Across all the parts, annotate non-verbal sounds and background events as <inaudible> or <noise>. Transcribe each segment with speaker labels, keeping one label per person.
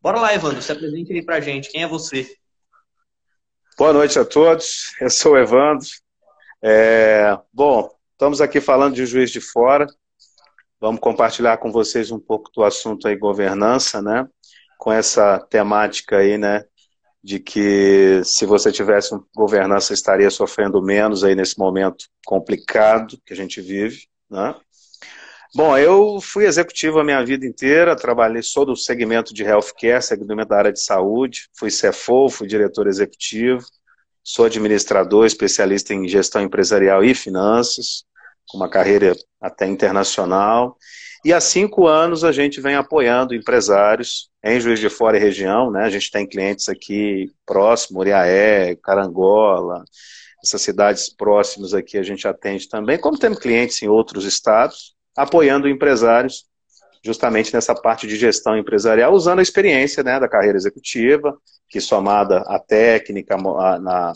Speaker 1: Bora lá, Evandro, se apresente aí pra gente. Quem é você?
Speaker 2: Boa noite a todos. Eu sou o Evandro. É... Bom, estamos aqui falando de Juiz de Fora. Vamos compartilhar com vocês um pouco do assunto aí governança, né? Com essa temática aí, né? De que se você tivesse governança estaria sofrendo menos aí nesse momento complicado que a gente vive, né? Bom, eu fui executivo a minha vida inteira, trabalhei, sou do segmento de healthcare, segmento da área de saúde, fui CFO, fui diretor executivo, sou administrador, especialista em gestão empresarial e finanças, com uma carreira até internacional. E há cinco anos a gente vem apoiando empresários em Juiz de Fora e região, né? A gente tem clientes aqui próximo, Uriaé, Carangola, essas cidades próximas aqui a gente atende também, como temos clientes em outros estados apoiando empresários justamente nessa parte de gestão empresarial, usando a experiência né, da carreira executiva, que somada à técnica, a, na,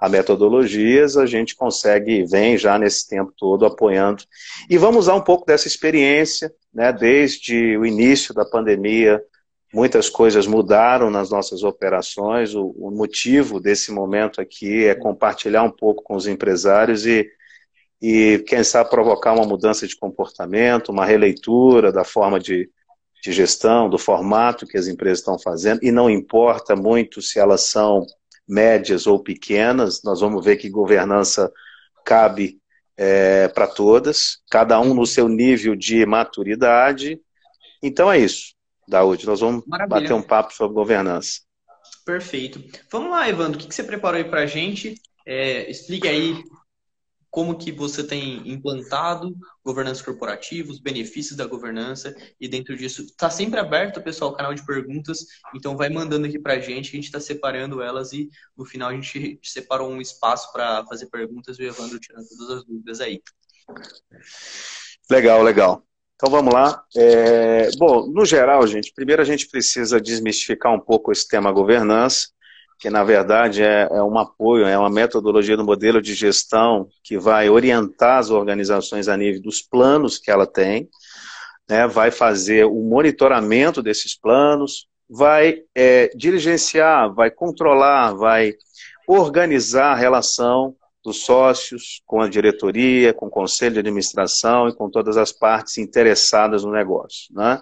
Speaker 2: a metodologias, a gente consegue, vem já nesse tempo todo apoiando. E vamos usar um pouco dessa experiência, né, desde o início da pandemia, muitas coisas mudaram nas nossas operações, o, o motivo desse momento aqui é compartilhar um pouco com os empresários e e, quem sabe, provocar uma mudança de comportamento, uma releitura da forma de, de gestão, do formato que as empresas estão fazendo, e não importa muito se elas são médias ou pequenas, nós vamos ver que governança cabe é, para todas, cada um no seu nível de maturidade. Então é isso, Daúde, nós vamos Maravilha. bater um papo sobre governança.
Speaker 1: Perfeito. Vamos lá, Evandro, o que você preparou aí para a gente? É, explique aí como que você tem implantado governança corporativa, os benefícios da governança e dentro disso está sempre aberto, pessoal, o canal de perguntas, então vai mandando aqui para a gente, a gente está separando elas e no final a gente separou um espaço para fazer perguntas e o Evandro tirando todas as dúvidas aí.
Speaker 2: Legal, legal. Então vamos lá. É, bom, no geral, gente, primeiro a gente precisa desmistificar um pouco esse tema governança que na verdade é, é um apoio, é uma metodologia do modelo de gestão que vai orientar as organizações a nível dos planos que ela tem, né, vai fazer o monitoramento desses planos, vai é, dirigenciar, vai controlar, vai organizar a relação dos sócios com a diretoria, com o conselho de administração e com todas as partes interessadas no negócio. Né?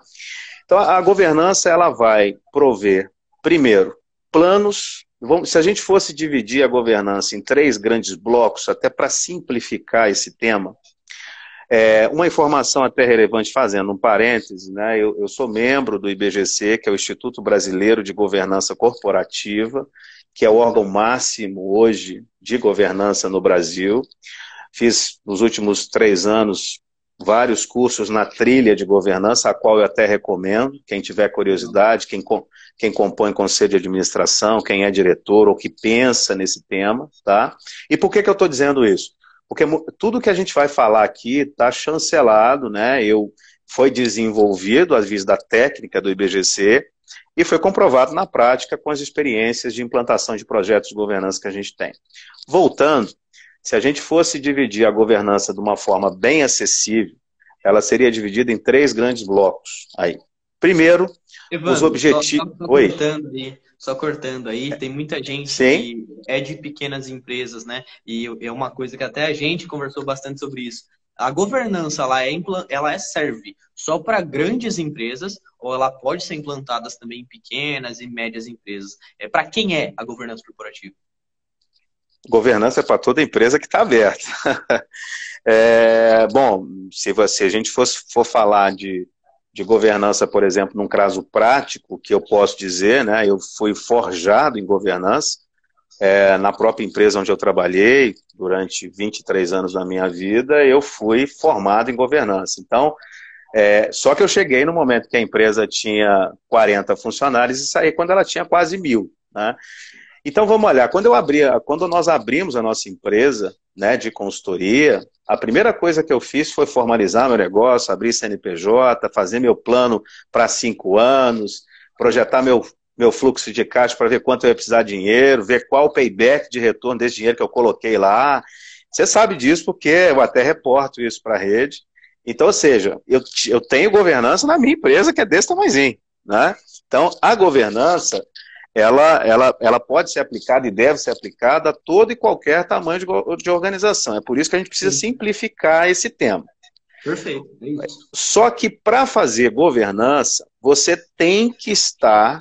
Speaker 2: Então, a governança ela vai prover, primeiro, planos Vamos, se a gente fosse dividir a governança em três grandes blocos, até para simplificar esse tema, é, uma informação até relevante, fazendo um parêntese, né, eu, eu, sou membro do IBGC, que é o Instituto Brasileiro de Governança Corporativa, que é o órgão máximo hoje de governança no Brasil. Fiz nos últimos três anos vários cursos na trilha de governança, a qual eu até recomendo, quem tiver curiosidade, quem, quem compõe conselho de administração, quem é diretor ou que pensa nesse tema, tá? E por que, que eu estou dizendo isso? Porque tudo que a gente vai falar aqui está chancelado, né? Eu, foi desenvolvido às vezes da técnica do IBGC e foi comprovado na prática com as experiências de implantação de projetos de governança que a gente tem. Voltando, se a gente fosse dividir a governança de uma forma bem acessível, ela seria dividida em três grandes blocos aí. Primeiro, Evandro, os objetivos.
Speaker 1: Só, só, Oi. Cortando aí, só cortando aí, tem muita gente Sim. que é de pequenas empresas, né? E é uma coisa que até a gente conversou bastante sobre isso. A governança ela é, ela é serve só para grandes empresas ou ela pode ser implantada também em pequenas e médias empresas. É para quem é a governança corporativa?
Speaker 2: Governança é para toda empresa que está aberta. <laughs> é, bom, se você a gente fosse for falar de de governança, por exemplo, num caso prático, que eu posso dizer, né, eu fui forjado em governança é, na própria empresa onde eu trabalhei durante 23 anos da minha vida, eu fui formado em governança. Então, é, só que eu cheguei no momento que a empresa tinha 40 funcionários e saí quando ela tinha quase mil. Né? Então vamos olhar, quando eu abri, quando nós abrimos a nossa empresa né, de consultoria, a primeira coisa que eu fiz foi formalizar meu negócio, abrir CNPJ, fazer meu plano para cinco anos, projetar meu, meu fluxo de caixa para ver quanto eu ia precisar de dinheiro, ver qual o payback de retorno desse dinheiro que eu coloquei lá. Você sabe disso porque eu até reporto isso para a rede. Então, ou seja, eu, eu tenho governança na minha empresa que é desse tamanhozinho. Né? Então, a governança, ela, ela, ela pode ser aplicada e deve ser aplicada a todo e qualquer tamanho de, de organização. É por isso que a gente precisa Sim. simplificar esse tema.
Speaker 1: Perfeito. É
Speaker 2: Só que para fazer governança, você tem que estar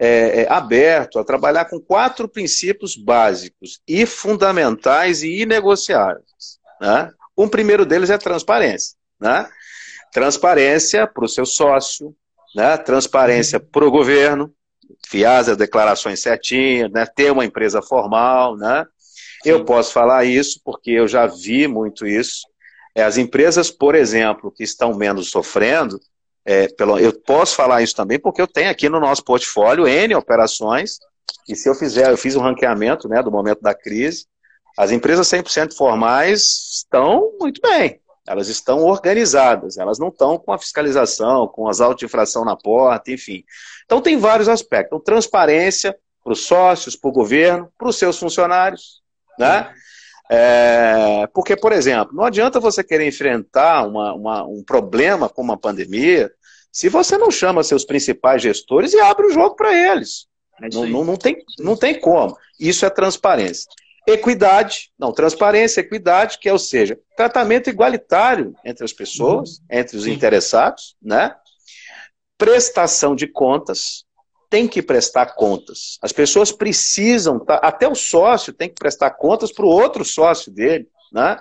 Speaker 2: é, é, aberto a trabalhar com quatro princípios básicos e fundamentais e inegociáveis. Né? Um primeiro deles é transparência. Né? Transparência para o seu sócio, né? transparência uhum. para o governo, fiar as declarações certinhas, né? ter uma empresa formal. Né? Eu posso falar isso porque eu já vi muito isso. É, as empresas, por exemplo, que estão menos sofrendo, é, pelo, eu posso falar isso também porque eu tenho aqui no nosso portfólio N operações, e se eu fizer, eu fiz um ranqueamento né, do momento da crise, as empresas 100% formais estão muito bem, elas estão organizadas, elas não estão com a fiscalização, com as auto infração na porta, enfim. Então tem vários aspectos. Então, transparência para os sócios, para o governo, para os seus funcionários, né? É, porque, por exemplo, não adianta você querer enfrentar uma, uma, um problema como uma pandemia se você não chama seus principais gestores e abre o jogo para eles. É não, não, não, tem, não tem como. Isso é transparência. Equidade, não, transparência, equidade, que é, ou seja, tratamento igualitário entre as pessoas, uhum. entre os Sim. interessados, né? Prestação de contas, tem que prestar contas. As pessoas precisam, tá, até o sócio tem que prestar contas para o outro sócio dele, né?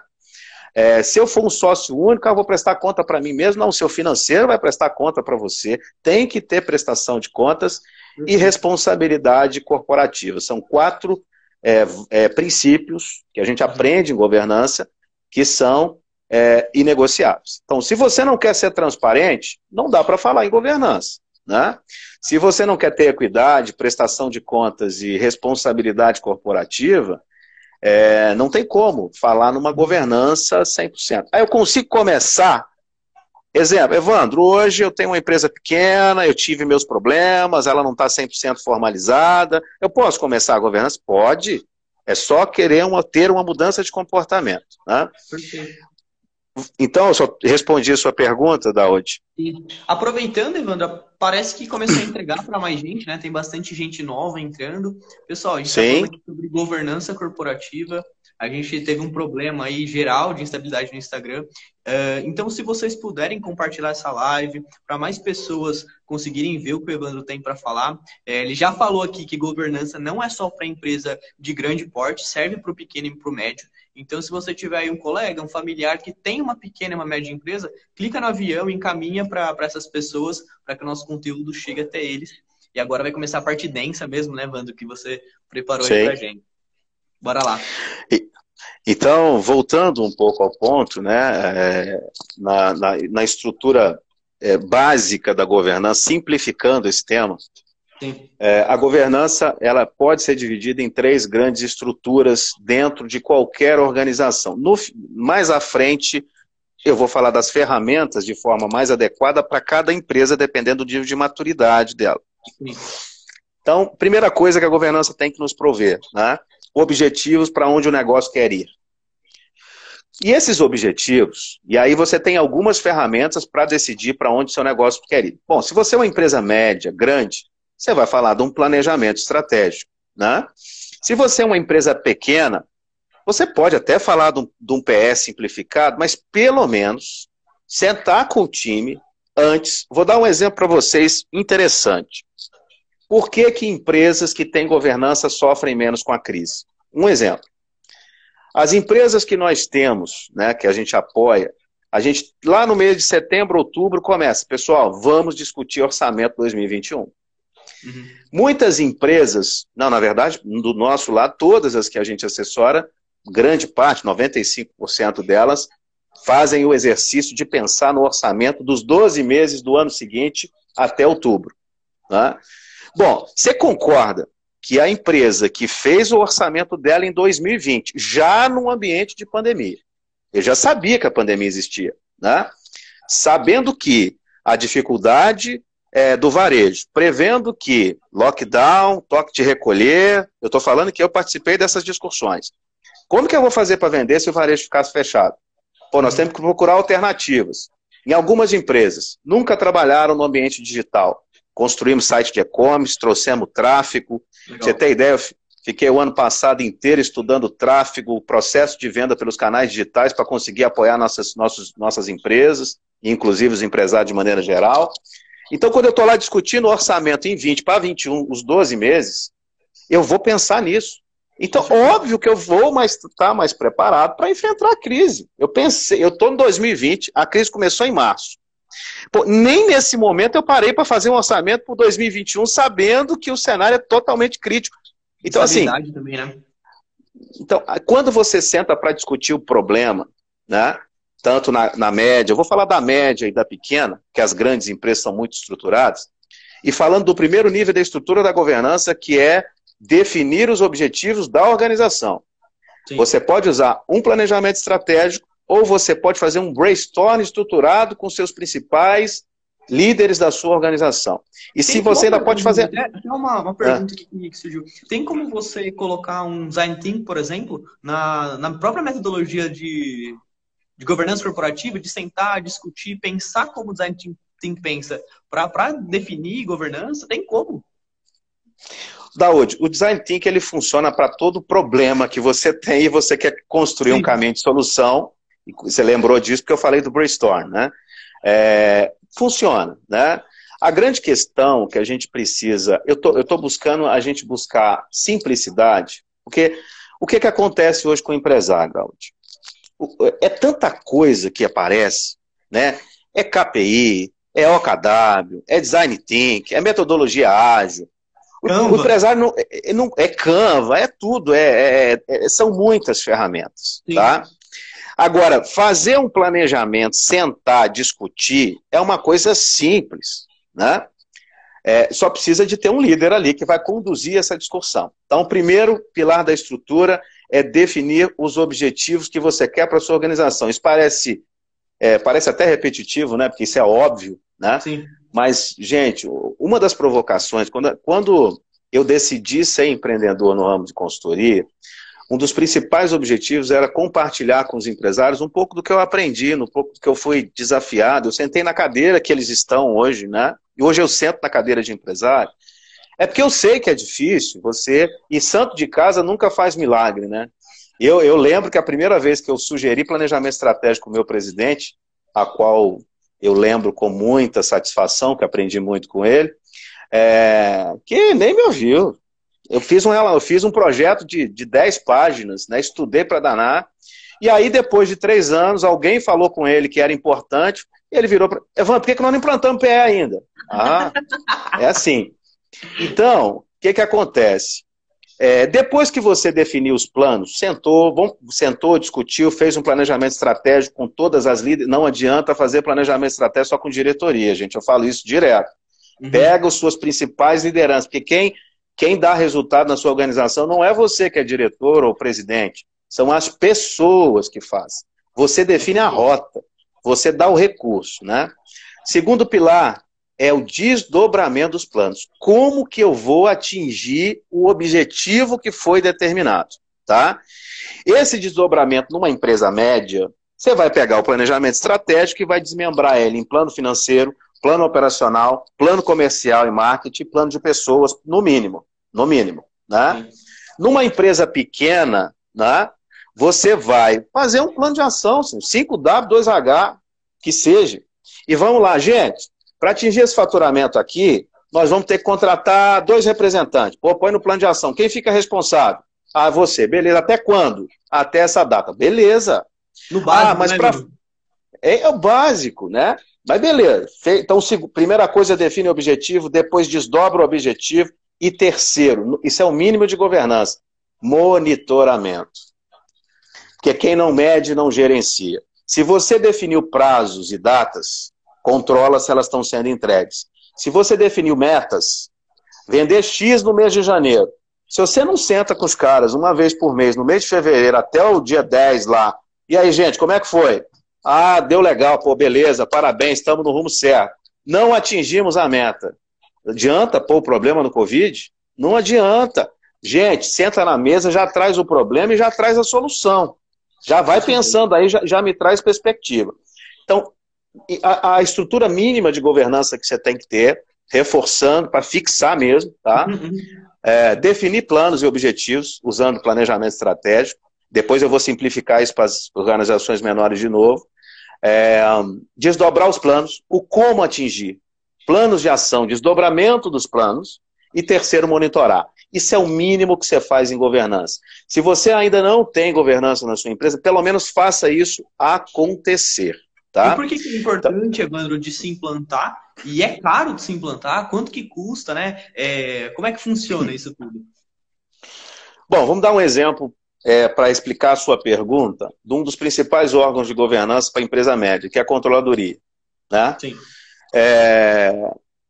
Speaker 2: É, se eu for um sócio único, eu vou prestar conta para mim mesmo. Não, o seu financeiro vai prestar conta para você. Tem que ter prestação de contas e uhum. responsabilidade corporativa. São quatro é, é, princípios que a gente aprende em governança que são é, inegociáveis. Então, se você não quer ser transparente, não dá para falar em governança. Né? Se você não quer ter equidade, prestação de contas e responsabilidade corporativa, é, não tem como falar numa governança 100%. Aí eu consigo começar Exemplo, Evandro, hoje eu tenho uma empresa pequena, eu tive meus problemas, ela não está 100% formalizada. Eu posso começar a governança? Pode. É só querer uma, ter uma mudança de comportamento. Né? Então, eu só respondi a sua pergunta, Daud.
Speaker 1: Aproveitando, Evandro, parece que começou a entregar para mais gente, né? Tem bastante gente nova entrando. Pessoal, a gente está falando sobre governança corporativa a gente teve um problema aí geral de instabilidade no Instagram. Uh, então, se vocês puderem compartilhar essa live para mais pessoas conseguirem ver o que o Evandro tem para falar, é, ele já falou aqui que governança não é só para empresa de grande porte, serve para o pequeno e para o médio. Então, se você tiver aí um colega, um familiar que tem uma pequena e uma média empresa, clica no avião e encaminha para essas pessoas para que o nosso conteúdo chegue até eles. E agora vai começar a parte densa mesmo, né, Evandro, que você preparou Sim. aí para gente. Bora lá.
Speaker 2: E, então, voltando um pouco ao ponto, né, é, na, na, na, estrutura é, básica da governança, simplificando esse tema, é, a governança ela pode ser dividida em três grandes estruturas dentro de qualquer organização. No, mais à frente, eu vou falar das ferramentas de forma mais adequada para cada empresa, dependendo do nível de maturidade dela. Então, primeira coisa que a governança tem que nos prover, né? Objetivos para onde o negócio quer ir. E esses objetivos, e aí você tem algumas ferramentas para decidir para onde seu negócio quer ir. Bom, se você é uma empresa média, grande, você vai falar de um planejamento estratégico. Né? Se você é uma empresa pequena, você pode até falar de um, de um PS simplificado, mas pelo menos sentar com o time antes. Vou dar um exemplo para vocês interessante. Por que, que empresas que têm governança sofrem menos com a crise? Um exemplo. As empresas que nós temos, né, que a gente apoia, a gente lá no mês de setembro, outubro, começa, pessoal, vamos discutir orçamento 2021. Uhum. Muitas empresas, não, na verdade, do nosso lado, todas as que a gente assessora, grande parte, 95% delas, fazem o exercício de pensar no orçamento dos 12 meses do ano seguinte até outubro. Né? Bom, você concorda que a empresa que fez o orçamento dela em 2020, já num ambiente de pandemia, eu já sabia que a pandemia existia, né? sabendo que a dificuldade é, do varejo, prevendo que lockdown, toque de recolher, eu estou falando que eu participei dessas discussões. Como que eu vou fazer para vender se o varejo ficasse fechado? Pô, nós temos que procurar alternativas. Em algumas empresas, nunca trabalharam no ambiente digital construímos site de e-commerce, trouxemos tráfego. Legal. Você tem ideia, eu fiquei o ano passado inteiro estudando tráfego, o processo de venda pelos canais digitais para conseguir apoiar nossas, nossas, nossas empresas, inclusive os empresários de maneira geral. Então, quando eu estou lá discutindo o orçamento em 20 para 21, os 12 meses, eu vou pensar nisso. Então, óbvio que eu vou estar tá mais preparado para enfrentar a crise. Eu pensei, eu estou em 2020, a crise começou em março. Pô, nem nesse momento eu parei para fazer um orçamento para 2021, sabendo que o cenário é totalmente crítico. Então, assim. Também, né? Então, quando você senta para discutir o problema, né? Tanto na, na média, eu vou falar da média e da pequena, que as grandes empresas são muito estruturadas, e falando do primeiro nível da estrutura da governança, que é definir os objetivos da organização. Sim. Você pode usar um planejamento estratégico ou você pode fazer um brainstorm estruturado com seus principais líderes da sua organização. E Tem se você ainda pode fazer.
Speaker 1: Até uma, uma pergunta ah. que surgiu. Tem como você colocar um design team, por exemplo, na, na própria metodologia de, de governança corporativa, de sentar, discutir, pensar como o design team, team pensa, para definir governança? Tem como?
Speaker 2: Daúde, o design thinking ele funciona para todo problema que você tem e você quer construir Sim. um caminho de solução você lembrou disso porque eu falei do brainstorm, né? É, funciona, né? A grande questão que a gente precisa, eu tô, eu tô buscando a gente buscar simplicidade, porque o que que acontece hoje com o empresário, Gaudi? É tanta coisa que aparece, né? É KPI, é OKW, é design thinking, é metodologia ágil. O, o empresário não é, não, é Canva, é tudo, é, é, é são muitas ferramentas, Sim. tá? Agora, fazer um planejamento, sentar, discutir, é uma coisa simples, né? É, só precisa de ter um líder ali que vai conduzir essa discussão. Então, o primeiro pilar da estrutura é definir os objetivos que você quer para a sua organização. Isso parece, é, parece até repetitivo, né? Porque isso é óbvio, né? Sim. Mas, gente, uma das provocações, quando, quando eu decidi ser empreendedor no ramo de consultoria, um dos principais objetivos era compartilhar com os empresários um pouco do que eu aprendi, um pouco do que eu fui desafiado. Eu sentei na cadeira que eles estão hoje, né? E hoje eu sento na cadeira de empresário. É porque eu sei que é difícil, você. E santo de casa nunca faz milagre, né? Eu, eu lembro que a primeira vez que eu sugeri planejamento estratégico ao meu presidente, a qual eu lembro com muita satisfação, que aprendi muito com ele, é, que nem me ouviu. Eu fiz um, eu fiz um projeto de, de 10 páginas, né? estudei para danar. E aí, depois de três anos, alguém falou com ele que era importante, e ele virou para. Evandro, por que, que nós não implantamos PE ainda? Ah, é assim. Então, o que, que acontece? É, depois que você definiu os planos, sentou, bom, sentou, discutiu, fez um planejamento estratégico com todas as líderes. Não adianta fazer planejamento estratégico só com diretoria, gente. Eu falo isso direto. Uhum. Pega as suas principais lideranças, porque quem quem dá resultado na sua organização não é você que é diretor ou presidente, são as pessoas que fazem. Você define a rota, você dá o recurso, né? Segundo pilar é o desdobramento dos planos. Como que eu vou atingir o objetivo que foi determinado, tá? Esse desdobramento numa empresa média, você vai pegar o planejamento estratégico e vai desmembrar ele em plano financeiro, plano operacional, plano comercial e marketing, plano de pessoas, no mínimo. No mínimo. Né? Numa empresa pequena, né, você vai fazer um plano de ação, 5W, 2H, que seja. E vamos lá, gente, para atingir esse faturamento aqui, nós vamos ter que contratar dois representantes. Pô, põe no plano de ação. Quem fica responsável? Ah, você. Beleza. Até quando? Até essa data. Beleza. No básico, ah, mas né, pra... é, é o básico, né? Mas beleza. Então, primeira coisa, define o objetivo, depois desdobra o objetivo. E terceiro, isso é o mínimo de governança, monitoramento. Porque quem não mede, não gerencia. Se você definiu prazos e datas, controla se elas estão sendo entregues. Se você definiu metas, vender X no mês de janeiro. Se você não senta com os caras uma vez por mês, no mês de fevereiro, até o dia 10 lá, e aí, gente, como é que foi? Ah, deu legal, pô, beleza, parabéns, estamos no rumo certo. Não atingimos a meta. Adianta pôr o problema no Covid? Não adianta. Gente, senta na mesa, já traz o problema e já traz a solução. Já vai pensando aí, já, já me traz perspectiva. Então, a, a, estrutura mínima de governança que você tem que ter reforçando para fixar mesmo, tá? Uhum. É, definir planos e objetivos usando planejamento estratégico. Depois eu vou simplificar isso para as organizações menores de novo. É, desdobrar os planos, o como atingir, planos de ação, desdobramento dos planos e terceiro, monitorar. Isso é o mínimo que você faz em governança. Se você ainda não tem governança na sua empresa, pelo menos faça isso acontecer. Tá?
Speaker 1: E por que, que é importante, Evandro, de se implantar? E é caro de se implantar? Quanto que custa, né? É, como é que funciona isso tudo?
Speaker 2: Bom, vamos dar um exemplo é, para explicar a sua pergunta de um dos principais órgãos de governança para a empresa média, que é a controladoria. Né? Sim. É,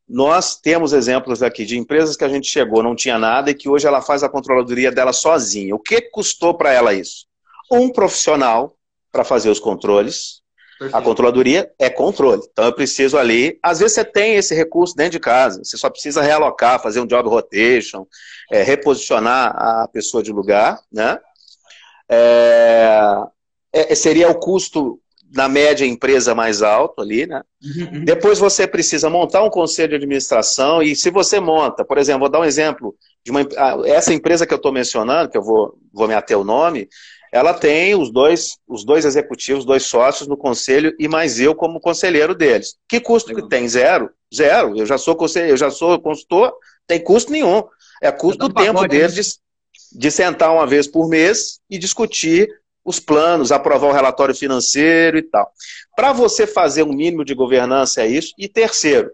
Speaker 2: nós temos exemplos aqui de empresas que a gente chegou, não tinha nada, e que hoje ela faz a controladoria dela sozinha. O que custou para ela isso? Um profissional para fazer os controles. Perfeito. A controladoria é controle. Então eu preciso ali. Às vezes você tem esse recurso dentro de casa, você só precisa realocar, fazer um job rotation, é, reposicionar a pessoa de lugar, né? É, é, seria o custo na média, empresa mais alto ali, né? Uhum, uhum. Depois você precisa montar um conselho de administração e se você monta, por exemplo, vou dar um exemplo de uma essa empresa que eu estou mencionando, que eu vou, vou me ater o nome, ela tem os dois, os dois executivos, dois sócios no conselho e mais eu como conselheiro deles. Que custo que tem? Zero. Zero. Eu já sou conselheiro, eu já sou consultor, tem custo nenhum. É custo do tempo deles né? de, de sentar uma vez por mês e discutir os planos, aprovar o relatório financeiro e tal. Para você fazer um mínimo de governança é isso. E terceiro,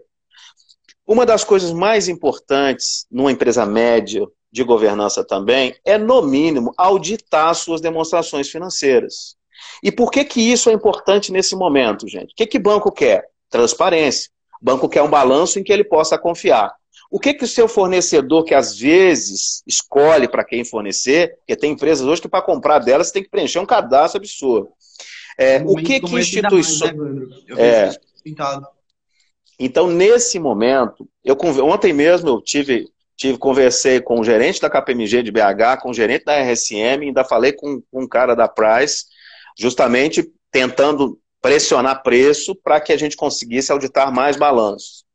Speaker 2: uma das coisas mais importantes numa empresa média de governança também é, no mínimo, auditar suas demonstrações financeiras. E por que, que isso é importante nesse momento, gente? O que, que banco quer? Transparência. O banco quer um balanço em que ele possa confiar. O que, que o seu fornecedor, que às vezes escolhe para quem fornecer, porque tem empresas hoje que para comprar delas você tem que preencher um cadastro absurdo. É, o que que instituições. Né, é, então, nesse momento, eu ontem mesmo eu tive, tive, conversei com o gerente da KPMG de BH, com o gerente da RSM, ainda falei com, com um cara da Price, justamente tentando pressionar preço para que a gente conseguisse auditar mais balanços.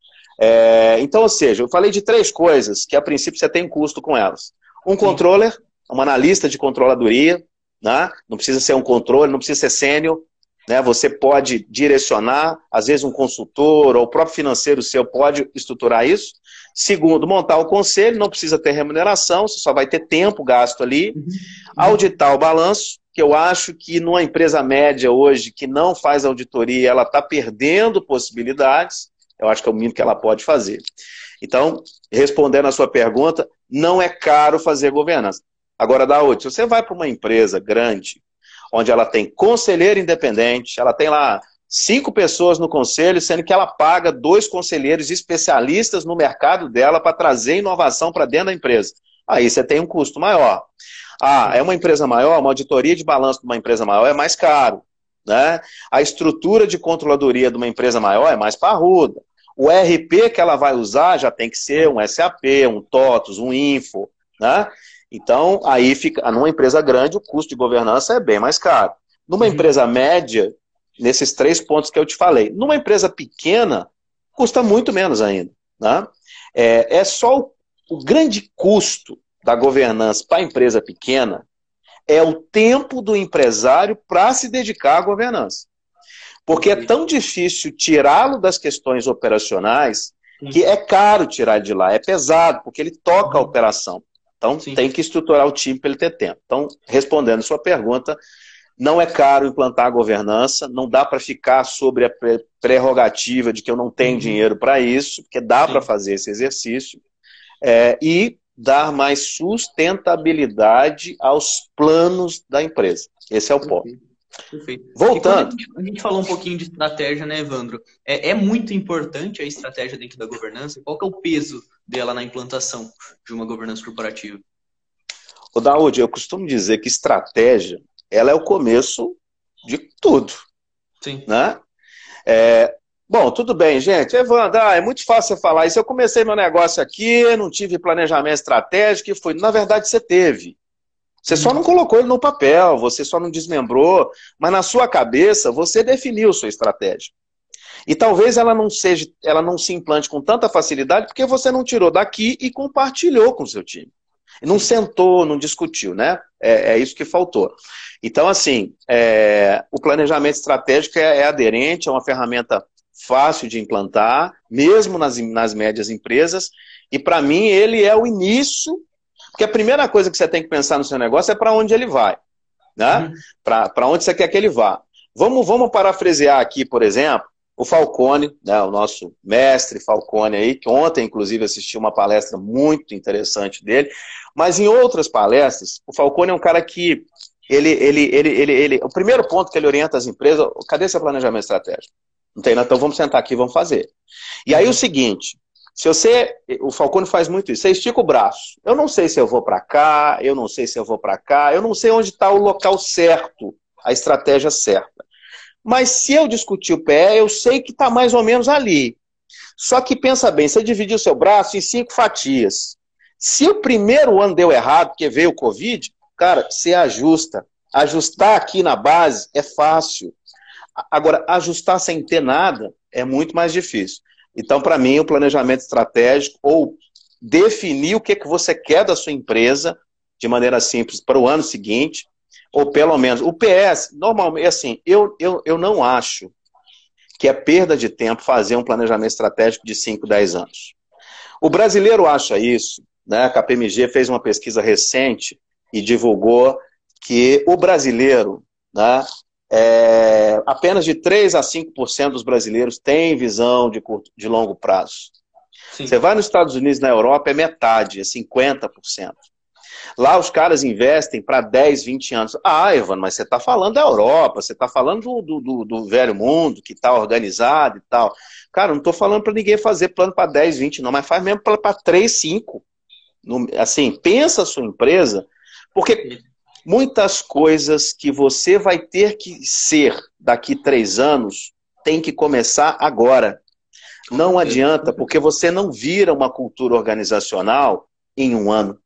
Speaker 2: É, então, ou seja, eu falei de três coisas que a princípio você tem custo com elas. Um controller, um analista de controladoria, né? não precisa ser um controle, não precisa ser sênior, né? você pode direcionar, às vezes um consultor ou o próprio financeiro seu pode estruturar isso. Segundo, montar o conselho, não precisa ter remuneração, você só vai ter tempo gasto ali. Uhum. Auditar o balanço, que eu acho que numa empresa média hoje que não faz auditoria, ela está perdendo possibilidades. Eu acho que é o mínimo que ela pode fazer. Então, respondendo a sua pergunta, não é caro fazer governança. Agora, da outra, se você vai para uma empresa grande, onde ela tem conselheiro independente, ela tem lá cinco pessoas no conselho, sendo que ela paga dois conselheiros especialistas no mercado dela para trazer inovação para dentro da empresa. Aí você tem um custo maior. Ah, é uma empresa maior, uma auditoria de balanço de uma empresa maior é mais caro. Né? A estrutura de controladoria de uma empresa maior é mais parruda. O RP que ela vai usar já tem que ser um SAP, um TOTOS, um Info. Né? Então, aí fica. Numa empresa grande, o custo de governança é bem mais caro. Numa uhum. empresa média, nesses três pontos que eu te falei. Numa empresa pequena, custa muito menos ainda. Né? É, é só o, o grande custo da governança para a empresa pequena é o tempo do empresário para se dedicar à governança. Porque é tão difícil tirá-lo das questões operacionais que é caro tirar ele de lá, é pesado, porque ele toca a uhum. operação. Então Sim. tem que estruturar o time para ele ter tempo. Então, respondendo a sua pergunta, não é caro implantar a governança, não dá para ficar sobre a prerrogativa de que eu não tenho uhum. dinheiro para isso, porque dá para fazer esse exercício. É, e dar mais sustentabilidade aos planos da empresa. Esse é o ponto. Perfeito. Voltando.
Speaker 1: A gente, a gente, falou um pouquinho de estratégia, né, Evandro? É, é, muito importante a estratégia dentro da governança. Qual que é o peso dela na implantação de uma governança corporativa?
Speaker 2: O Daúde, eu costumo dizer que estratégia ela é o começo de tudo. Sim. Né? É, Bom, tudo bem, gente. Evandro, ah, é muito fácil você falar isso. Eu comecei meu negócio aqui, não tive planejamento estratégico, e foi. Na verdade, você teve. Você só não colocou ele no papel, você só não desmembrou, mas na sua cabeça você definiu sua estratégia. E talvez ela não seja, ela não se implante com tanta facilidade porque você não tirou daqui e compartilhou com o seu time. Não sentou, não discutiu, né? É, é isso que faltou. Então, assim, é, o planejamento estratégico é, é, aderente, é uma ferramenta fácil de implantar, mesmo nas, nas médias empresas, e para mim ele é o início, porque a primeira coisa que você tem que pensar no seu negócio é para onde ele vai, né? Uhum. Para onde você quer que ele vá. Vamos, vamos parafrasear aqui, por exemplo, o Falcone, né, o nosso mestre Falcone aí, que ontem, inclusive, assisti uma palestra muito interessante dele, mas em outras palestras, o Falcone é um cara que ele, ele, ele, ele, ele, o primeiro ponto que ele orienta as empresas, cadê seu planejamento estratégico? Não tem, então vamos sentar aqui e vamos fazer. E aí o seguinte, se você, o Falcone faz muito isso, você estica o braço. Eu não sei se eu vou para cá, eu não sei se eu vou para cá, eu não sei onde está o local certo, a estratégia certa. Mas se eu discutir o pé, eu sei que está mais ou menos ali. Só que pensa bem, você dividiu o seu braço em cinco fatias. Se o primeiro ano deu errado, porque veio o Covid, cara, você ajusta. Ajustar aqui na base é fácil. Agora, ajustar sem ter nada é muito mais difícil. Então, para mim, o planejamento estratégico ou definir o que, que você quer da sua empresa de maneira simples para o ano seguinte, ou pelo menos, o PS, normalmente, assim, eu, eu, eu não acho que é perda de tempo fazer um planejamento estratégico de 5, 10 anos. O brasileiro acha isso, né? A KPMG fez uma pesquisa recente e divulgou que o brasileiro, né, é, apenas de 3 a 5% dos brasileiros têm visão de, curto, de longo prazo. Sim. Você vai nos Estados Unidos, na Europa, é metade, é 50%. Lá os caras investem para 10, 20 anos. Ah, Ivan, mas você está falando da Europa, você está falando do, do, do, velho mundo que está organizado e tal. Cara, não estou falando para ninguém fazer plano para 10, 20, não, mas faz mesmo para 3, 5. Assim, pensa a sua empresa, porque muitas coisas que você vai ter que ser daqui três anos tem que começar agora. Não adianta, porque você não vira uma cultura organizacional em um ano.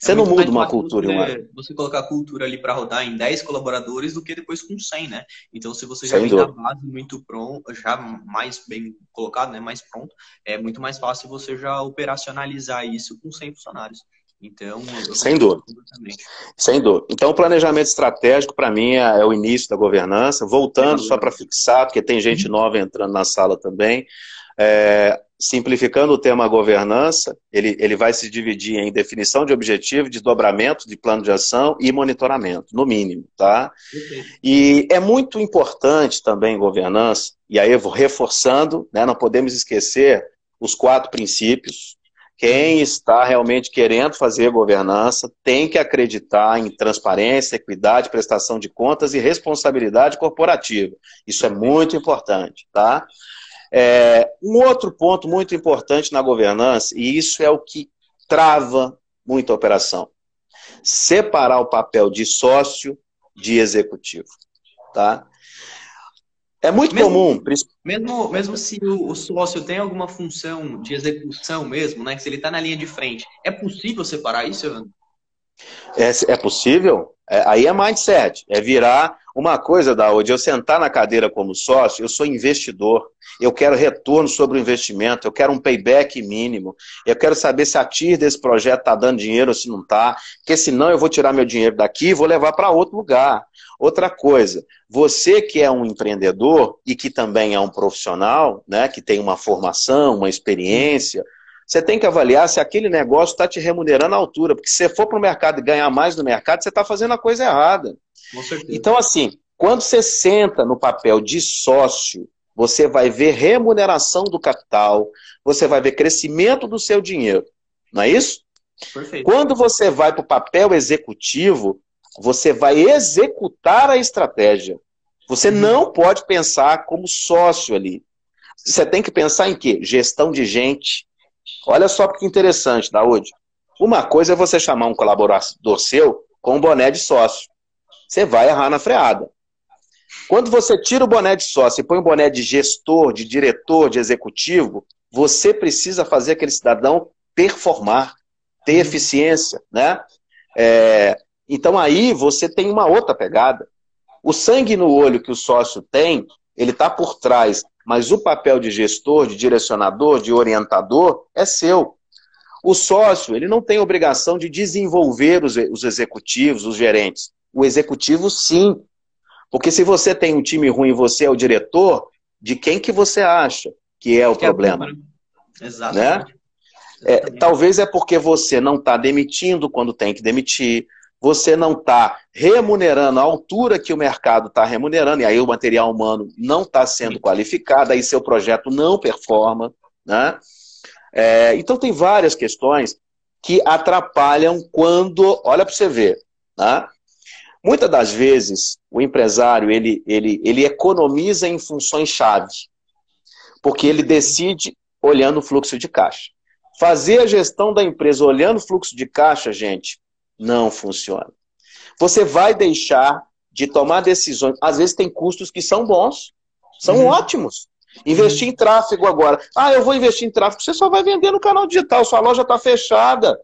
Speaker 2: Você é não muda uma cultura em um ano.
Speaker 1: Você colocar a cultura ali para rodar em 10 colaboradores do que depois com 100, né? Então, se você já Sem vem da base muito pronto, já mais bem colocado, né? Mais pronto, é muito mais fácil você já operacionalizar isso com 100 funcionários. Então,
Speaker 2: sem dúvida. Sem dúvida. Então, o planejamento estratégico, para mim, é, é, o início da governança. Voltando, só para fixar, porque tem gente uhum. nova entrando na sala também. É, simplificando o tema governança, ele, ele vai se dividir em definição de objetivo, desdobramento de plano de ação e monitoramento, no mínimo, tá? E é muito importante também governança, e aí eu vou reforçando, né, não podemos esquecer os quatro princípios. Quem está realmente querendo fazer governança tem que acreditar em transparência, equidade, prestação de contas e responsabilidade corporativa. Isso é muito importante, tá? É, um outro ponto muito importante na governança, e isso é o que trava muito a operação, separar o papel de sócio de executivo. Tá? É muito mesmo, comum.
Speaker 1: Mesmo, mesmo se o, o, sócio tem alguma função de execução mesmo, né? Se ele está na linha de frente, é possível separar isso, Evandro?
Speaker 2: É, é possível? É, aí é mindset, é virar uma coisa da hoje, eu sentar na cadeira como sócio, eu sou investidor, eu quero retorno sobre o investimento, eu quero um payback mínimo, eu quero saber se a TIR desse projeto está dando dinheiro ou se não está, porque senão eu vou tirar meu dinheiro daqui e vou levar para outro lugar. Outra coisa, você que é um empreendedor e que também é um profissional, né, que tem uma formação, uma experiência, você tem que avaliar se aquele negócio está te remunerando à altura, porque se você for para o mercado e ganhar mais no mercado, você está fazendo a coisa errada. Então, assim, quando você senta no papel de sócio, você vai ver remuneração do capital, você vai ver crescimento do seu dinheiro. Não é isso? Perfeito. Quando você vai para o papel executivo, você vai executar a estratégia. Você uhum. não pode pensar como sócio ali. Você tem que pensar em quê? Gestão de gente. Olha só que interessante, Daúde. Uma coisa é você chamar um colaborador seu com um boné de sócio você vai errar na freada. Quando você tira o boné de sócio e põe o boné de gestor, de diretor, de executivo, você precisa fazer aquele cidadão performar, ter eficiência, né? É, então aí você tem uma outra pegada. O sangue no olho que o sócio tem ele está por trás, mas o papel de gestor, de direcionador, de orientador é seu. O sócio, ele não tem obrigação de desenvolver os, os executivos, os gerentes. O executivo, sim. Porque se você tem um time ruim e você é o diretor, de quem que você acha que é o que problema? É Exatamente. Né? É, talvez é porque você não está demitindo quando tem que demitir, você não está remunerando a altura que o mercado está remunerando, e aí o material humano não está sendo qualificado, aí seu projeto não performa. Né? É, então tem várias questões que atrapalham quando. Olha para você ver. Né? Muitas das vezes o empresário ele, ele, ele economiza em funções-chave, porque ele decide olhando o fluxo de caixa. Fazer a gestão da empresa olhando o fluxo de caixa, gente, não funciona. Você vai deixar de tomar decisões. Às vezes tem custos que são bons, são uhum. ótimos. Investir em tráfego agora. Ah, eu vou investir em tráfego. Você só vai vender no canal digital, sua loja está fechada.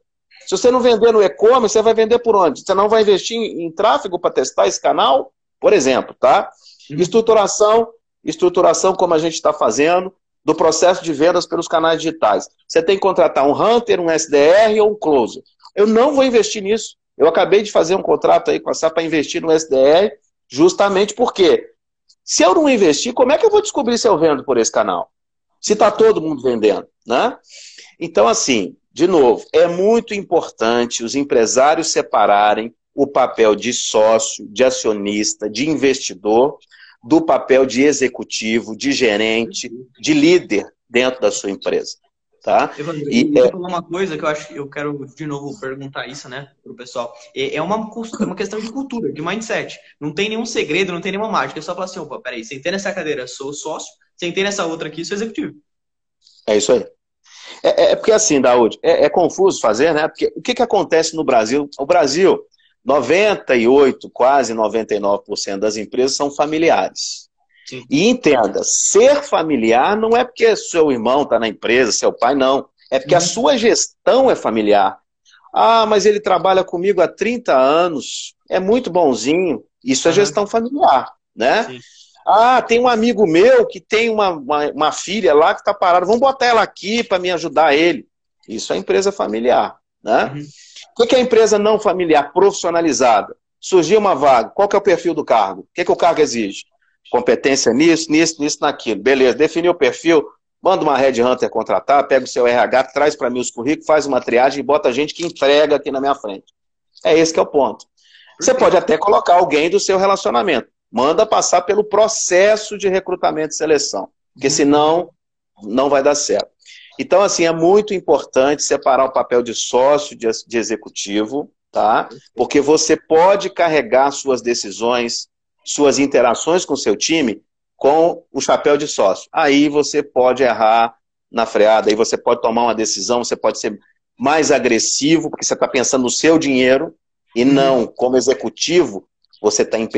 Speaker 2: Se você não vender no e-commerce, você vai vender por onde? Você não vai investir em, em tráfego para testar esse canal? Por exemplo, tá? Uhum. Estruturação, estruturação como a gente está fazendo, do processo de vendas pelos canais digitais. Você tem que contratar um Hunter, um SDR ou um Closer. Eu não vou investir nisso. Eu acabei de fazer um contrato aí com a SAP para investir no SDR, justamente porque se eu não investir, como é que eu vou descobrir se eu vendo por esse canal? Se está todo mundo vendendo, né? Então, assim, de novo, é muito importante os empresários separarem o papel de sócio, de acionista, de investidor, do papel de executivo, de gerente, de líder dentro da sua empresa. Tá?
Speaker 1: Evandro, e, é... falar uma coisa que eu acho eu quero de novo perguntar isso, né, pro pessoal. É, é uma, é uma questão de cultura, de mindset. Não tem nenhum segredo, não tem nenhuma mágica. É só falar assim, opa, peraí, sentei nessa cadeira, sou sócio, sentei nessa outra aqui, sou executivo.
Speaker 2: É isso aí. É, é, é porque assim, Daúde, é, é, confuso fazer, né? Porque o que, que acontece no Brasil? O Brasil, 98, quase 99% das empresas são familiares. Sim. E entenda, ser familiar não é porque seu irmão está na empresa, seu pai, não. É porque uhum. a sua gestão é familiar. Ah, mas ele trabalha comigo há 30 anos, é muito bonzinho. Isso uhum. é gestão familiar, né? Sim. Ah, tem um amigo meu que tem uma, uma, uma filha lá que está parada, vamos botar ela aqui para me ajudar ele. Isso é empresa familiar, né? Uhum. O que é empresa não familiar, profissionalizada? Surgiu uma vaga, qual que é o perfil do cargo? O que, que o cargo exige? Competência nisso, nisso, nisso, naquilo. Beleza, definiu o perfil, manda uma Red Hunter contratar, pega o seu RH, traz para mim os currículos, faz uma triagem e bota gente que entrega aqui na minha frente. É esse que é o ponto. Você pode até colocar alguém do seu relacionamento. Manda passar pelo processo de recrutamento e seleção, porque uhum. senão não vai dar certo. Então, assim, é muito importante separar o papel de sócio, de, de executivo, tá? Porque você pode carregar suas decisões, suas interações com o seu time com o chapéu de sócio. Aí você pode errar na freada, aí você pode tomar uma decisão, você pode ser mais agressivo, porque você está pensando no seu dinheiro, e uhum. não, como executivo, você está em.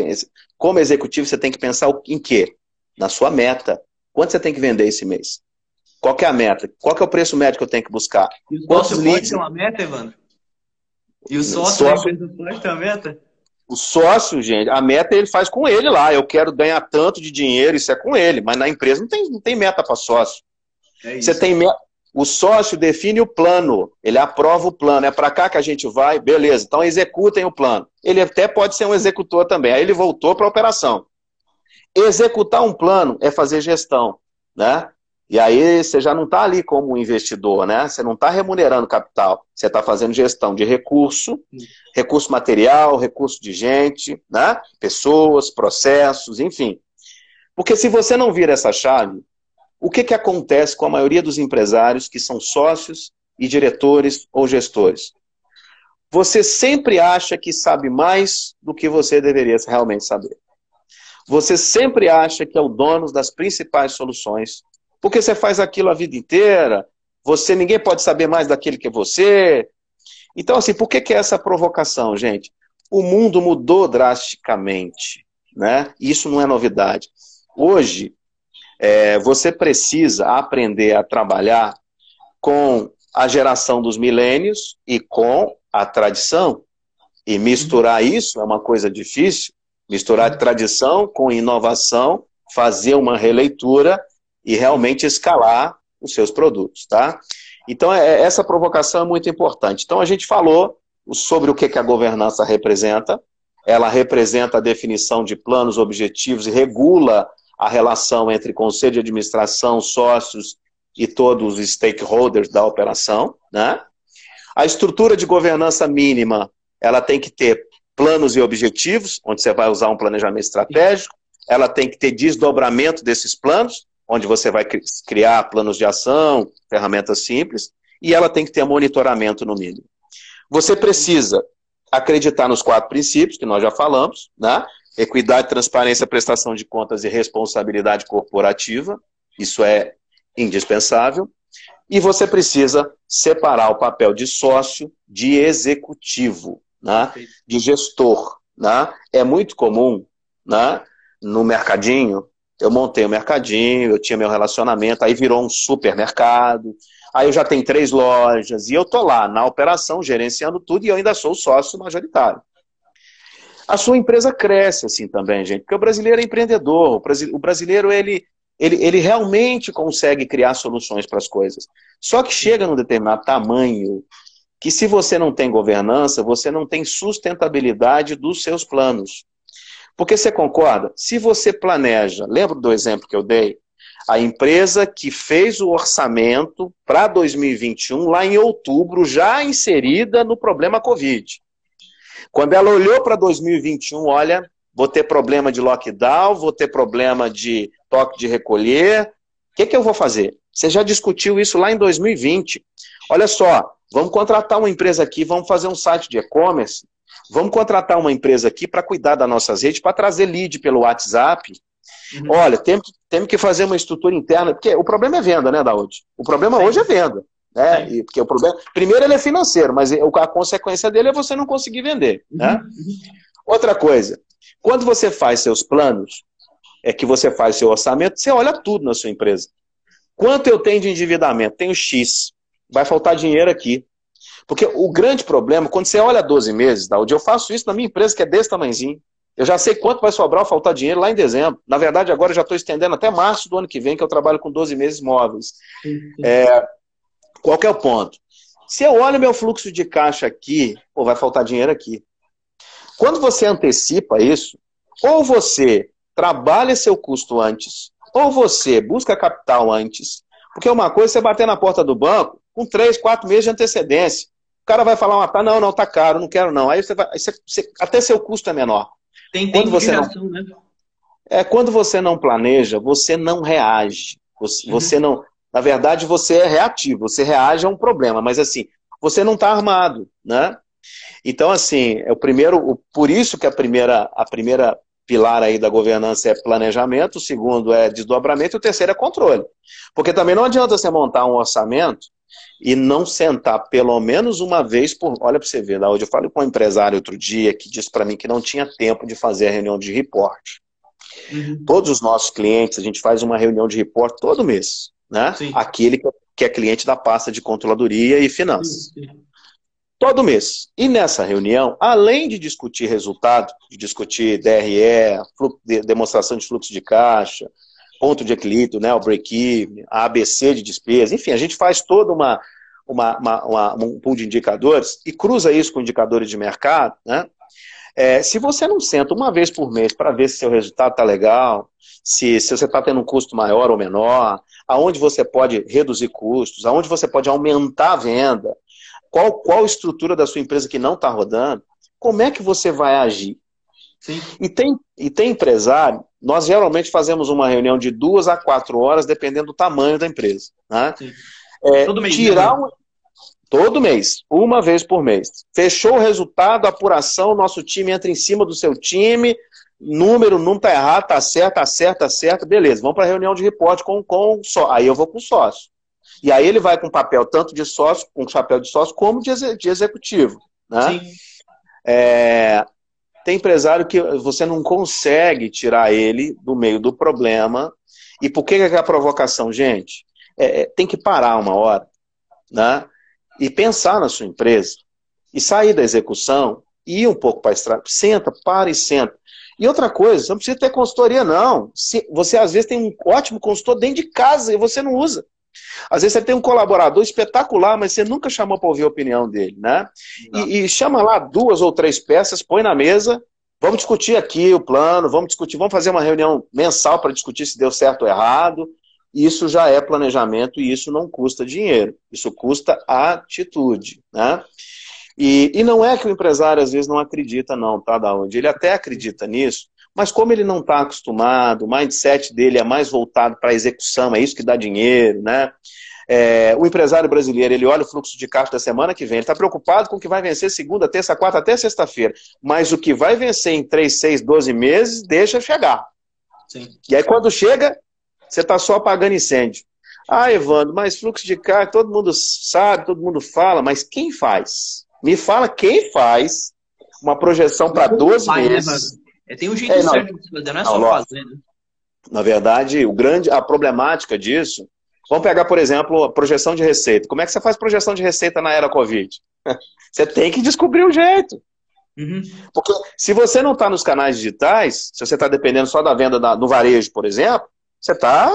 Speaker 2: Como executivo, você tem que pensar em quê? Na sua meta. Quanto você tem que vender esse mês? Qual é a meta? Qual é o preço médio que eu tenho que buscar?
Speaker 1: E o Quantos sócio leads... pode ter uma meta, Evandro? E o sócio, sócio... pode ter uma meta?
Speaker 2: O sócio, gente, a meta ele faz com ele lá. Eu quero ganhar tanto de dinheiro, isso é com ele. Mas na empresa não tem, não tem meta para sócio. É Você tem meta. O sócio define o plano, ele aprova o plano. É para cá que a gente vai, beleza. Então executem o plano. Ele até pode ser um executor também. Aí ele voltou para a operação. Executar um plano é fazer gestão, né? E aí você já não está ali como investidor, né? Você não está remunerando capital, você está fazendo gestão de recurso, recurso material, recurso de gente, né? Pessoas, processos, enfim. Porque se você não vira essa chave, o que, que acontece com a maioria dos empresários que são sócios e diretores ou gestores? Você sempre acha que sabe mais do que você deveria realmente saber. Você sempre acha que é o dono das principais soluções porque você faz aquilo a vida inteira, você ninguém pode saber mais daquele que você. Então, assim, por que, que é essa provocação, gente? O mundo mudou drasticamente, né? Isso não é novidade. Hoje, é, você precisa aprender a trabalhar com a geração dos milênios e com a tradição. E misturar isso é uma coisa difícil. Misturar tradição com inovação fazer uma releitura e realmente escalar os seus produtos, tá? Então, é, essa provocação é muito importante. Então, a gente falou sobre o que, que a governança representa. Ela representa a definição de planos, objetivos e regula a relação entre conselho de administração, sócios e todos os stakeholders da operação, né? A estrutura de governança mínima, ela tem que ter planos e objetivos, onde você vai usar um planejamento estratégico, ela tem que ter desdobramento desses planos, onde você vai criar planos de ação, ferramentas simples, e ela tem que ter monitoramento no mínimo. Você precisa acreditar nos quatro princípios que nós já falamos, né? Equidade, transparência, prestação de contas e responsabilidade corporativa. Isso é indispensável. E você precisa separar o papel de sócio de executivo, né? de gestor. Né? É muito comum né? no mercadinho. Eu montei o um mercadinho, eu tinha meu relacionamento, aí virou um supermercado. Aí eu já tenho três lojas e eu tô lá na operação, gerenciando tudo e eu ainda sou sócio majoritário. A sua empresa cresce assim também, gente, porque o brasileiro é empreendedor, o brasileiro ele, ele, ele realmente consegue criar soluções para as coisas. Só que chega num determinado tamanho que se você não tem governança, você não tem sustentabilidade dos seus planos. Porque você concorda? Se você planeja, lembra do exemplo que eu dei? A empresa que fez o orçamento para 2021, lá em outubro, já inserida no problema Covid. Quando ela olhou para 2021, olha, vou ter problema de lockdown, vou ter problema de toque de recolher. O que, que eu vou fazer? Você já discutiu isso lá em 2020. Olha só, vamos contratar uma empresa aqui, vamos fazer um site de e-commerce, vamos contratar uma empresa aqui para cuidar das nossas redes, para trazer lead pelo WhatsApp. Uhum. Olha, temos, temos que fazer uma estrutura interna, porque o problema é venda, né, Daúde? O problema Sim. hoje é venda. Né? E, porque o problema, primeiro ele é financeiro, mas a consequência dele é você não conseguir vender. Né? Uhum. Outra coisa, quando você faz seus planos, é que você faz seu orçamento, você olha tudo na sua empresa. Quanto eu tenho de endividamento? Tenho X. Vai faltar dinheiro aqui. Porque o grande problema, quando você olha 12 meses, Daudi, eu faço isso na minha empresa que é desse tamanhozinho. Eu já sei quanto vai sobrar ou faltar dinheiro lá em dezembro. Na verdade, agora eu já estou estendendo até março do ano que vem, que eu trabalho com 12 meses móveis. É, qual é o ponto? Se eu olho meu fluxo de caixa aqui, pô, vai faltar dinheiro aqui. Quando você antecipa isso, ou você trabalha seu custo antes, ou você busca capital antes. Porque uma coisa é você bater na porta do banco com três, quatro meses de antecedência. O cara vai falar, ah, não, não, tá caro, não quero não. Aí você vai, aí você, até seu custo é menor.
Speaker 1: Tem quando você não, né?
Speaker 2: É, quando você não planeja, você não reage. Você, uhum. você não. Na verdade, você é reativo, você reage a um problema, mas assim, você não está armado, né? Então, assim, é o primeiro, por isso que a primeira, a primeira pilar aí da governança é planejamento, o segundo é desdobramento e o terceiro é controle. Porque também não adianta você montar um orçamento e não sentar pelo menos uma vez por. Olha para você ver, da onde eu falei com um empresário outro dia que disse para mim que não tinha tempo de fazer a reunião de reporte. Uhum. Todos os nossos clientes, a gente faz uma reunião de reporte todo mês. Né? Aquele que é cliente da pasta de controladoria e finanças. Sim, sim. Todo mês. E nessa reunião, além de discutir resultado, de discutir DRE, demonstração de fluxo de caixa, ponto de equilíbrio, né, o break-even, a ABC de despesa, enfim, a gente faz toda uma, uma, uma, uma, um pool de indicadores e cruza isso com indicadores de mercado, né? É, se você não senta uma vez por mês para ver se seu resultado está legal, se, se você está tendo um custo maior ou menor, aonde você pode reduzir custos, aonde você pode aumentar a venda, qual, qual estrutura da sua empresa que não está rodando, como é que você vai agir? Sim. E, tem, e tem empresário, nós geralmente fazemos uma reunião de duas a quatro horas, dependendo do tamanho da empresa. Né? É, todo mês. Tirar né? um, todo mês, uma vez por mês. Fechou o resultado, apuração, nosso time entra em cima do seu time, número não está errado, está certo, está certo, está certo, beleza, vamos para a reunião de reporte com, com só. Aí eu vou com o sócio. E aí ele vai com papel tanto de sócio, com chapéu de sócio, como de, de executivo. Né? Sim. É, tem empresário que você não consegue tirar ele do meio do problema. E por que, é a provocação, gente? É, é, tem que parar uma hora, né? E pensar na sua empresa. E sair da execução, ir um pouco para a estrada. Senta, para e senta. E outra coisa, você não precisa ter consultoria, não. Você, às vezes, tem um ótimo consultor dentro de casa e você não usa. Às vezes você tem um colaborador espetacular, mas você nunca chamou para ouvir a opinião dele, né? E, e, chama lá duas ou três peças, põe na mesa, vamos discutir aqui o plano, vamos discutir, vamos fazer uma reunião mensal para discutir se deu certo ou errado. Isso já é planejamento e isso não custa dinheiro, isso custa atitude, né? E, e não é que o empresário às vezes não acredita, não, tá, da onde ele até acredita nisso, mas como ele não está acostumado, o mindset dele é mais voltado para a execução, é isso que dá dinheiro, né? É, o empresário brasileiro, ele olha o fluxo de caixa da semana que vem, ele está preocupado com o que vai vencer segunda, terça, quarta, até sexta-feira. Mas o que vai vencer em 3, 6, 12 meses, deixa chegar. Sim. E aí quando chega, você está só apagando incêndio. Ah, Evandro, mas fluxo de caixa, todo mundo sabe, todo mundo fala, mas quem faz? Me fala quem faz uma projeção para 12 né, meses.
Speaker 1: É, tem um jeito é, não, certo de fazer, não é só não, fazer, né?
Speaker 2: Na verdade, o grande, a problemática disso. Vamos pegar, por exemplo, a projeção de receita. Como é que você faz projeção de receita na era Covid? <laughs> Você tem que descobrir o jeito. Uhum. Porque se você não está nos canais digitais, se você está dependendo só da venda da, no varejo, por exemplo, você está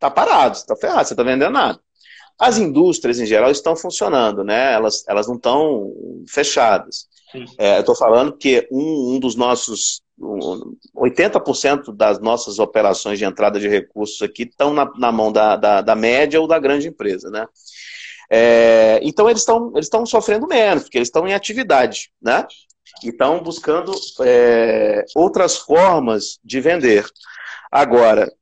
Speaker 2: tá parado, você está ferrado, você está vendendo nada. As indústrias, em geral, estão funcionando, né? Elas, elas não estão fechadas. É, eu estou falando que um, um dos nossos 80% das nossas operações de entrada de recursos aqui estão na, na mão da, da, da, média ou da grande empresa, né? É, então eles estão eles sofrendo menos, porque eles estão em atividade, né? E estão buscando é, outras formas de vender. Agora,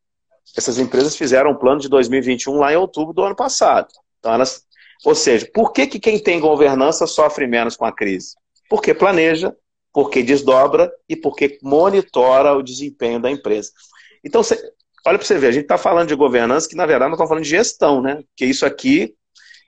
Speaker 2: essas empresas fizeram um plano de 2021 lá em outubro do ano passado. Então elas, ou seja, por que, que quem tem governança sofre menos com a crise? Porque planeja, porque desdobra e porque monitora o desempenho da empresa. Então, olha para você ver, a gente está falando de governança, que na verdade nós estamos falando de gestão, né? Porque isso aqui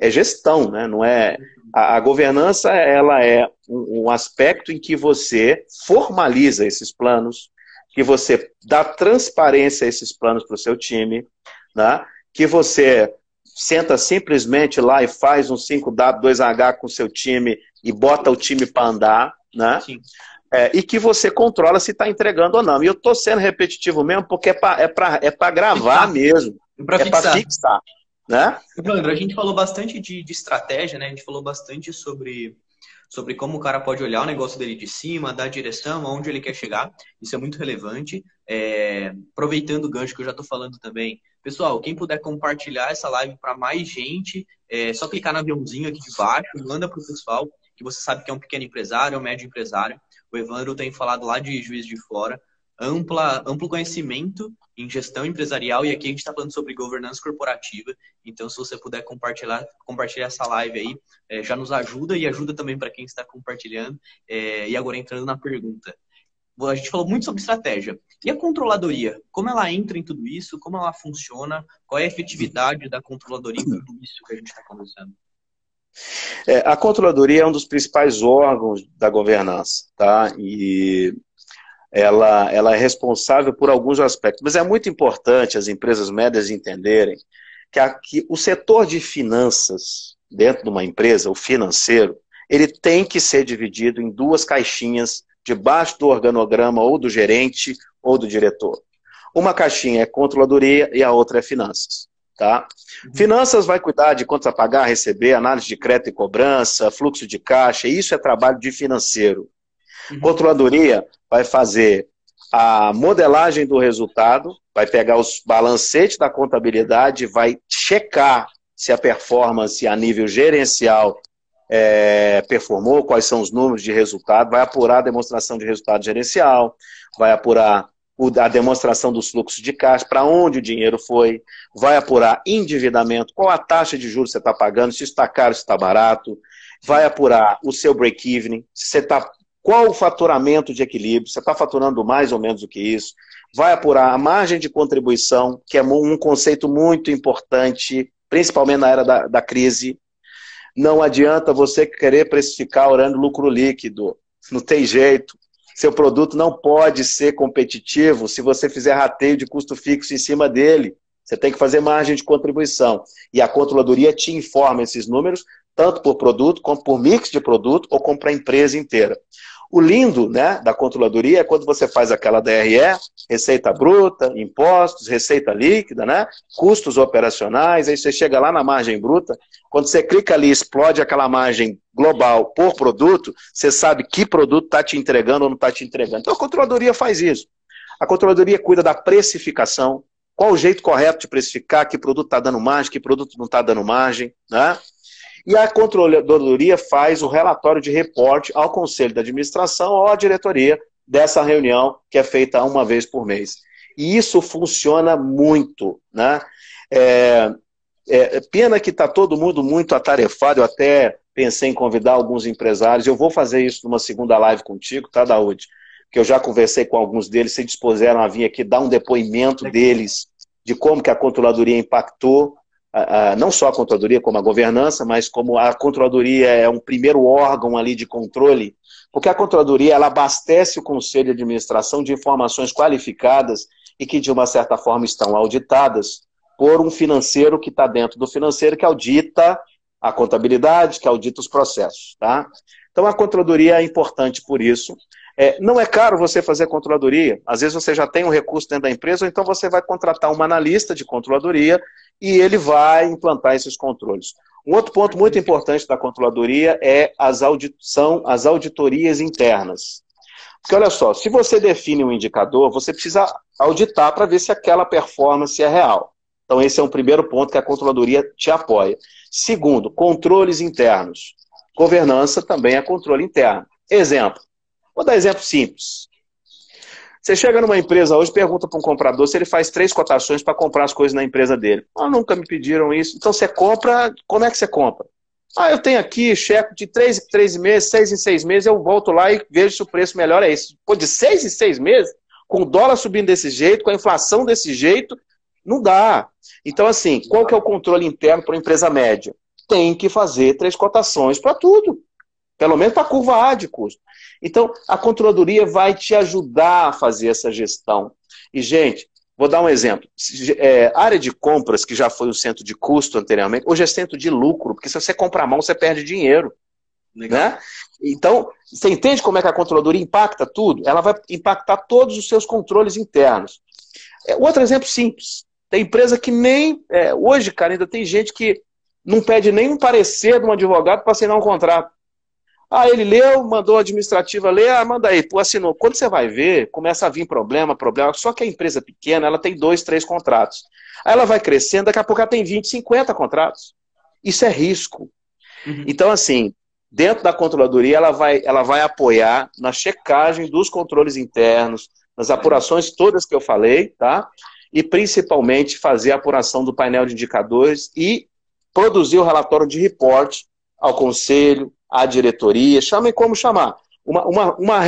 Speaker 2: é gestão, né? Não é a, a governança, ela é um, um, aspecto em que você formaliza esses planos, que você dá transparência a esses planos para o seu time, né? Que você senta simplesmente lá e faz um 5W, 2H com o seu time e bota o time para andar, né? Sim. É, e que você controla se está entregando ou não. E eu estou sendo repetitivo mesmo, porque é para é pra, é pra gravar mesmo. É para fixar. fixar. Né?
Speaker 1: Leandro, a gente falou bastante de, de estratégia, né? A gente falou bastante sobre, sobre como o cara pode olhar o negócio dele de cima, dar direção, aonde ele quer chegar. Isso é muito relevante. É, aproveitando o gancho que eu já estou falando também, pessoal, quem puder compartilhar essa live para mais gente, é só clicar no aviãozinho aqui de baixo, manda para o pessoal que você sabe que é um pequeno empresário, é um médio empresário. O Evandro tem falado lá de Juiz de Fora, ampla, amplo conhecimento em gestão empresarial e aqui a gente está falando sobre governança corporativa. Então, se você puder compartilhar, compartilhar essa live aí, é, já nos ajuda e ajuda também para quem está compartilhando. É, e agora entrando na pergunta. A gente falou muito sobre estratégia. E a controladoria? Como ela entra em tudo isso? Como ela funciona? Qual é a efetividade da controladoria em tudo isso que a gente está conversando?
Speaker 2: É, a controladoria é um dos principais órgãos da governança, tá? E ela, ela é responsável por alguns aspectos, mas é muito importante as empresas médias entenderem que, a, que o setor de finanças dentro de uma empresa, o financeiro, ele tem que ser dividido em duas caixinhas debaixo do organograma ou do gerente ou do diretor. Uma caixinha é controladoria e a outra é finanças. Tá? Uhum. Finanças vai cuidar de contas a pagar, receber, análise de crédito e cobrança, fluxo de caixa, isso é trabalho de financeiro. Uhum. Controladoria vai fazer a modelagem do resultado, vai pegar os balancetes da contabilidade, vai checar se a performance a nível gerencial é, performou, quais são os números de resultado, vai apurar a demonstração de resultado gerencial, vai apurar a demonstração dos fluxos de caixa, para onde o dinheiro foi, vai apurar endividamento, qual a taxa de juros você está pagando, se está caro, se está barato, vai apurar o seu break-even, se está qual o faturamento de equilíbrio, você está faturando mais ou menos do que isso, vai apurar a margem de contribuição, que é um conceito muito importante, principalmente na era da, da crise. Não adianta você querer precificar orando lucro líquido, não tem jeito. Seu produto não pode ser competitivo se você fizer rateio de custo fixo em cima dele. Você tem que fazer margem de contribuição. E a controladoria te informa esses números, tanto por produto, como por mix de produto, ou como para a empresa inteira. O lindo né, da controladoria é quando você faz aquela DRE, receita bruta, impostos, receita líquida, né, custos operacionais, aí você chega lá na margem bruta, quando você clica ali explode aquela margem global por produto, você sabe que produto está te entregando ou não está te entregando. Então a controladoria faz isso. A controladoria cuida da precificação, qual o jeito correto de precificar, que produto está dando margem, que produto não está dando margem, né? E a controladoria faz o relatório de reporte ao conselho de administração ou à diretoria dessa reunião que é feita uma vez por mês. E isso funciona muito, né? É, é, pena que está todo mundo muito atarefado, eu até pensei em convidar alguns empresários, eu vou fazer isso numa segunda live contigo, tá, Daúde? Que eu já conversei com alguns deles, se dispuseram a vir aqui dar um depoimento deles de como que a controladoria impactou a, a, não só a controladoria, como a governança, mas como a controladoria é um primeiro órgão ali de controle, porque a controladoria ela abastece o conselho de administração de informações qualificadas e que, de uma certa forma, estão auditadas por um financeiro que está dentro do financeiro, que audita a contabilidade, que audita os processos. Tá? Então, a controladoria é importante por isso. É, não é caro você fazer controladoria. Às vezes você já tem um recurso dentro da empresa, ou então você vai contratar um analista de controladoria e ele vai implantar esses controles. Um outro ponto muito importante da controladoria é as audit são as auditorias internas. Porque olha só, se você define um indicador, você precisa auditar para ver se aquela performance é real. Então esse é um primeiro ponto que a controladoria te apoia. Segundo, controles internos. Governança também é controle interno. Exemplo, Vou dar exemplo simples. Você chega numa empresa hoje, pergunta para um comprador se ele faz três cotações para comprar as coisas na empresa dele. Ah, nunca me pediram isso. Então você compra, como é que você compra? Ah, eu tenho aqui cheque de três em três meses, seis em seis meses, eu volto lá e vejo se o preço melhor é esse. Pô, de seis em seis meses, com o dólar subindo desse jeito, com a inflação desse jeito, não dá. Então, assim, qual que é o controle interno para uma empresa média? Tem que fazer três cotações para tudo. Pelo menos para a curva A de custo. Então, a controladoria vai te ajudar a fazer essa gestão. E, gente, vou dar um exemplo. É, área de compras, que já foi o centro de custo anteriormente, hoje é centro de lucro, porque se você comprar mão, você perde dinheiro. Né? Então, você entende como é que a controladoria impacta tudo? Ela vai impactar todos os seus controles internos. É, outro exemplo simples. Tem empresa que nem. É, hoje, cara, ainda tem gente que não pede nem um parecer de um advogado para assinar um contrato. Ah, ele leu, mandou a administrativa ler, ah, manda aí, pô, assinou. Quando você vai ver, começa a vir problema, problema. Só que a empresa pequena, ela tem dois, três contratos. Aí ela vai crescendo, daqui a pouco ela tem 20, 50 contratos. Isso é risco. Uhum. Então, assim, dentro da controladoria, ela vai, ela vai apoiar na checagem dos controles internos, nas apurações todas que eu falei, tá? E principalmente fazer a apuração do painel de indicadores e produzir o relatório de reporte ao conselho, à diretoria, chamem como chamar, uma, uma, uma,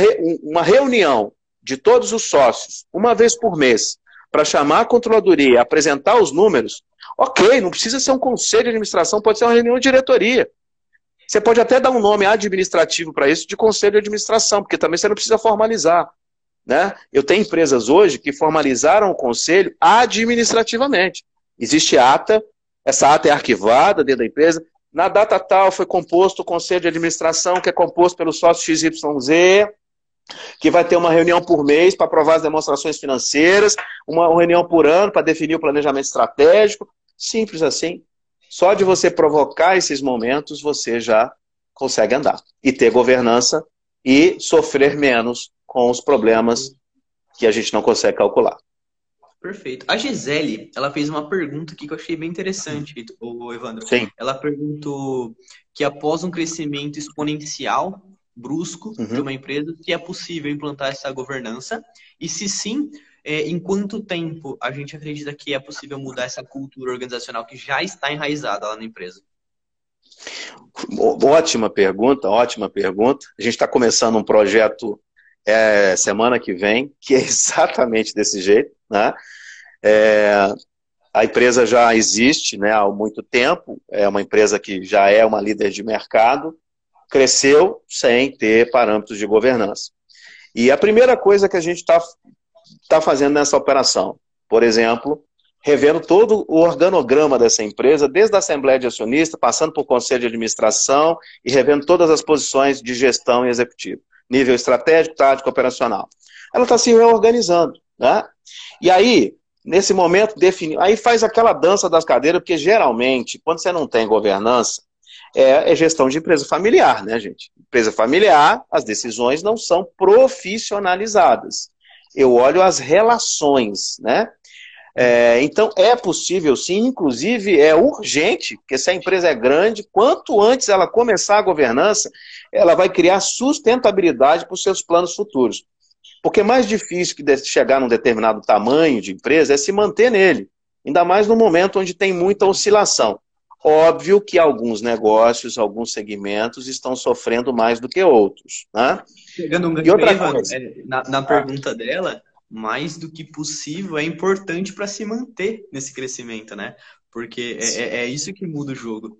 Speaker 2: uma reunião de todos os sócios, uma vez por mês, para chamar a controladoria, apresentar os números, ok, não precisa ser um conselho de administração, pode ser uma reunião de diretoria. Você pode até dar um nome administrativo para isso de conselho de administração, porque também você não precisa formalizar. Né? Eu tenho empresas hoje que formalizaram o conselho administrativamente. Existe ata, essa ata é arquivada dentro da empresa, na data tal foi composto o conselho de administração, que é composto pelo sócio XYZ, que vai ter uma reunião por mês para aprovar as demonstrações financeiras, uma reunião por ano para definir o planejamento estratégico. Simples assim. Só de você provocar esses momentos, você já consegue andar e ter governança e sofrer menos com os problemas que a gente não consegue calcular.
Speaker 1: Perfeito. A Gisele, ela fez uma pergunta aqui que eu achei bem interessante, o Evandro.
Speaker 2: Sim.
Speaker 1: Ela perguntou que após um crescimento exponencial, brusco, uhum. de uma empresa, se é possível implantar essa governança e se sim, é, em quanto tempo a gente acredita que é possível mudar essa cultura organizacional que já está enraizada lá na empresa?
Speaker 2: Ótima pergunta, ótima pergunta. A gente está começando um projeto é, semana que vem, que é <laughs> exatamente desse jeito, né? É, a empresa já existe né, há muito tempo, é uma empresa que já é uma líder de mercado, cresceu sem ter parâmetros de governança. E a primeira coisa que a gente está tá fazendo nessa operação, por exemplo, revendo todo o organograma dessa empresa, desde a Assembleia de Acionistas, passando por Conselho de Administração e revendo todas as posições de gestão e executivo. nível estratégico, tático, operacional. Ela está se reorganizando. Né? E aí, nesse momento, define, aí faz aquela dança das cadeiras, porque geralmente, quando você não tem governança, é, é gestão de empresa familiar, né, gente? Empresa familiar, as decisões não são profissionalizadas. Eu olho as relações, né? É, então, é possível sim, inclusive é urgente, que se a empresa é grande, quanto antes ela começar a governança, ela vai criar sustentabilidade para os seus planos futuros. Porque mais difícil que chegar num determinado tamanho de empresa é se manter nele, ainda mais no momento onde tem muita oscilação. Óbvio que alguns negócios, alguns segmentos estão sofrendo mais do que outros. Né?
Speaker 1: Chegando um e outra coisa, é, na, na pergunta dela, mais do que possível é importante para se manter nesse crescimento, né? Porque é, é, é, isso que muda o jogo.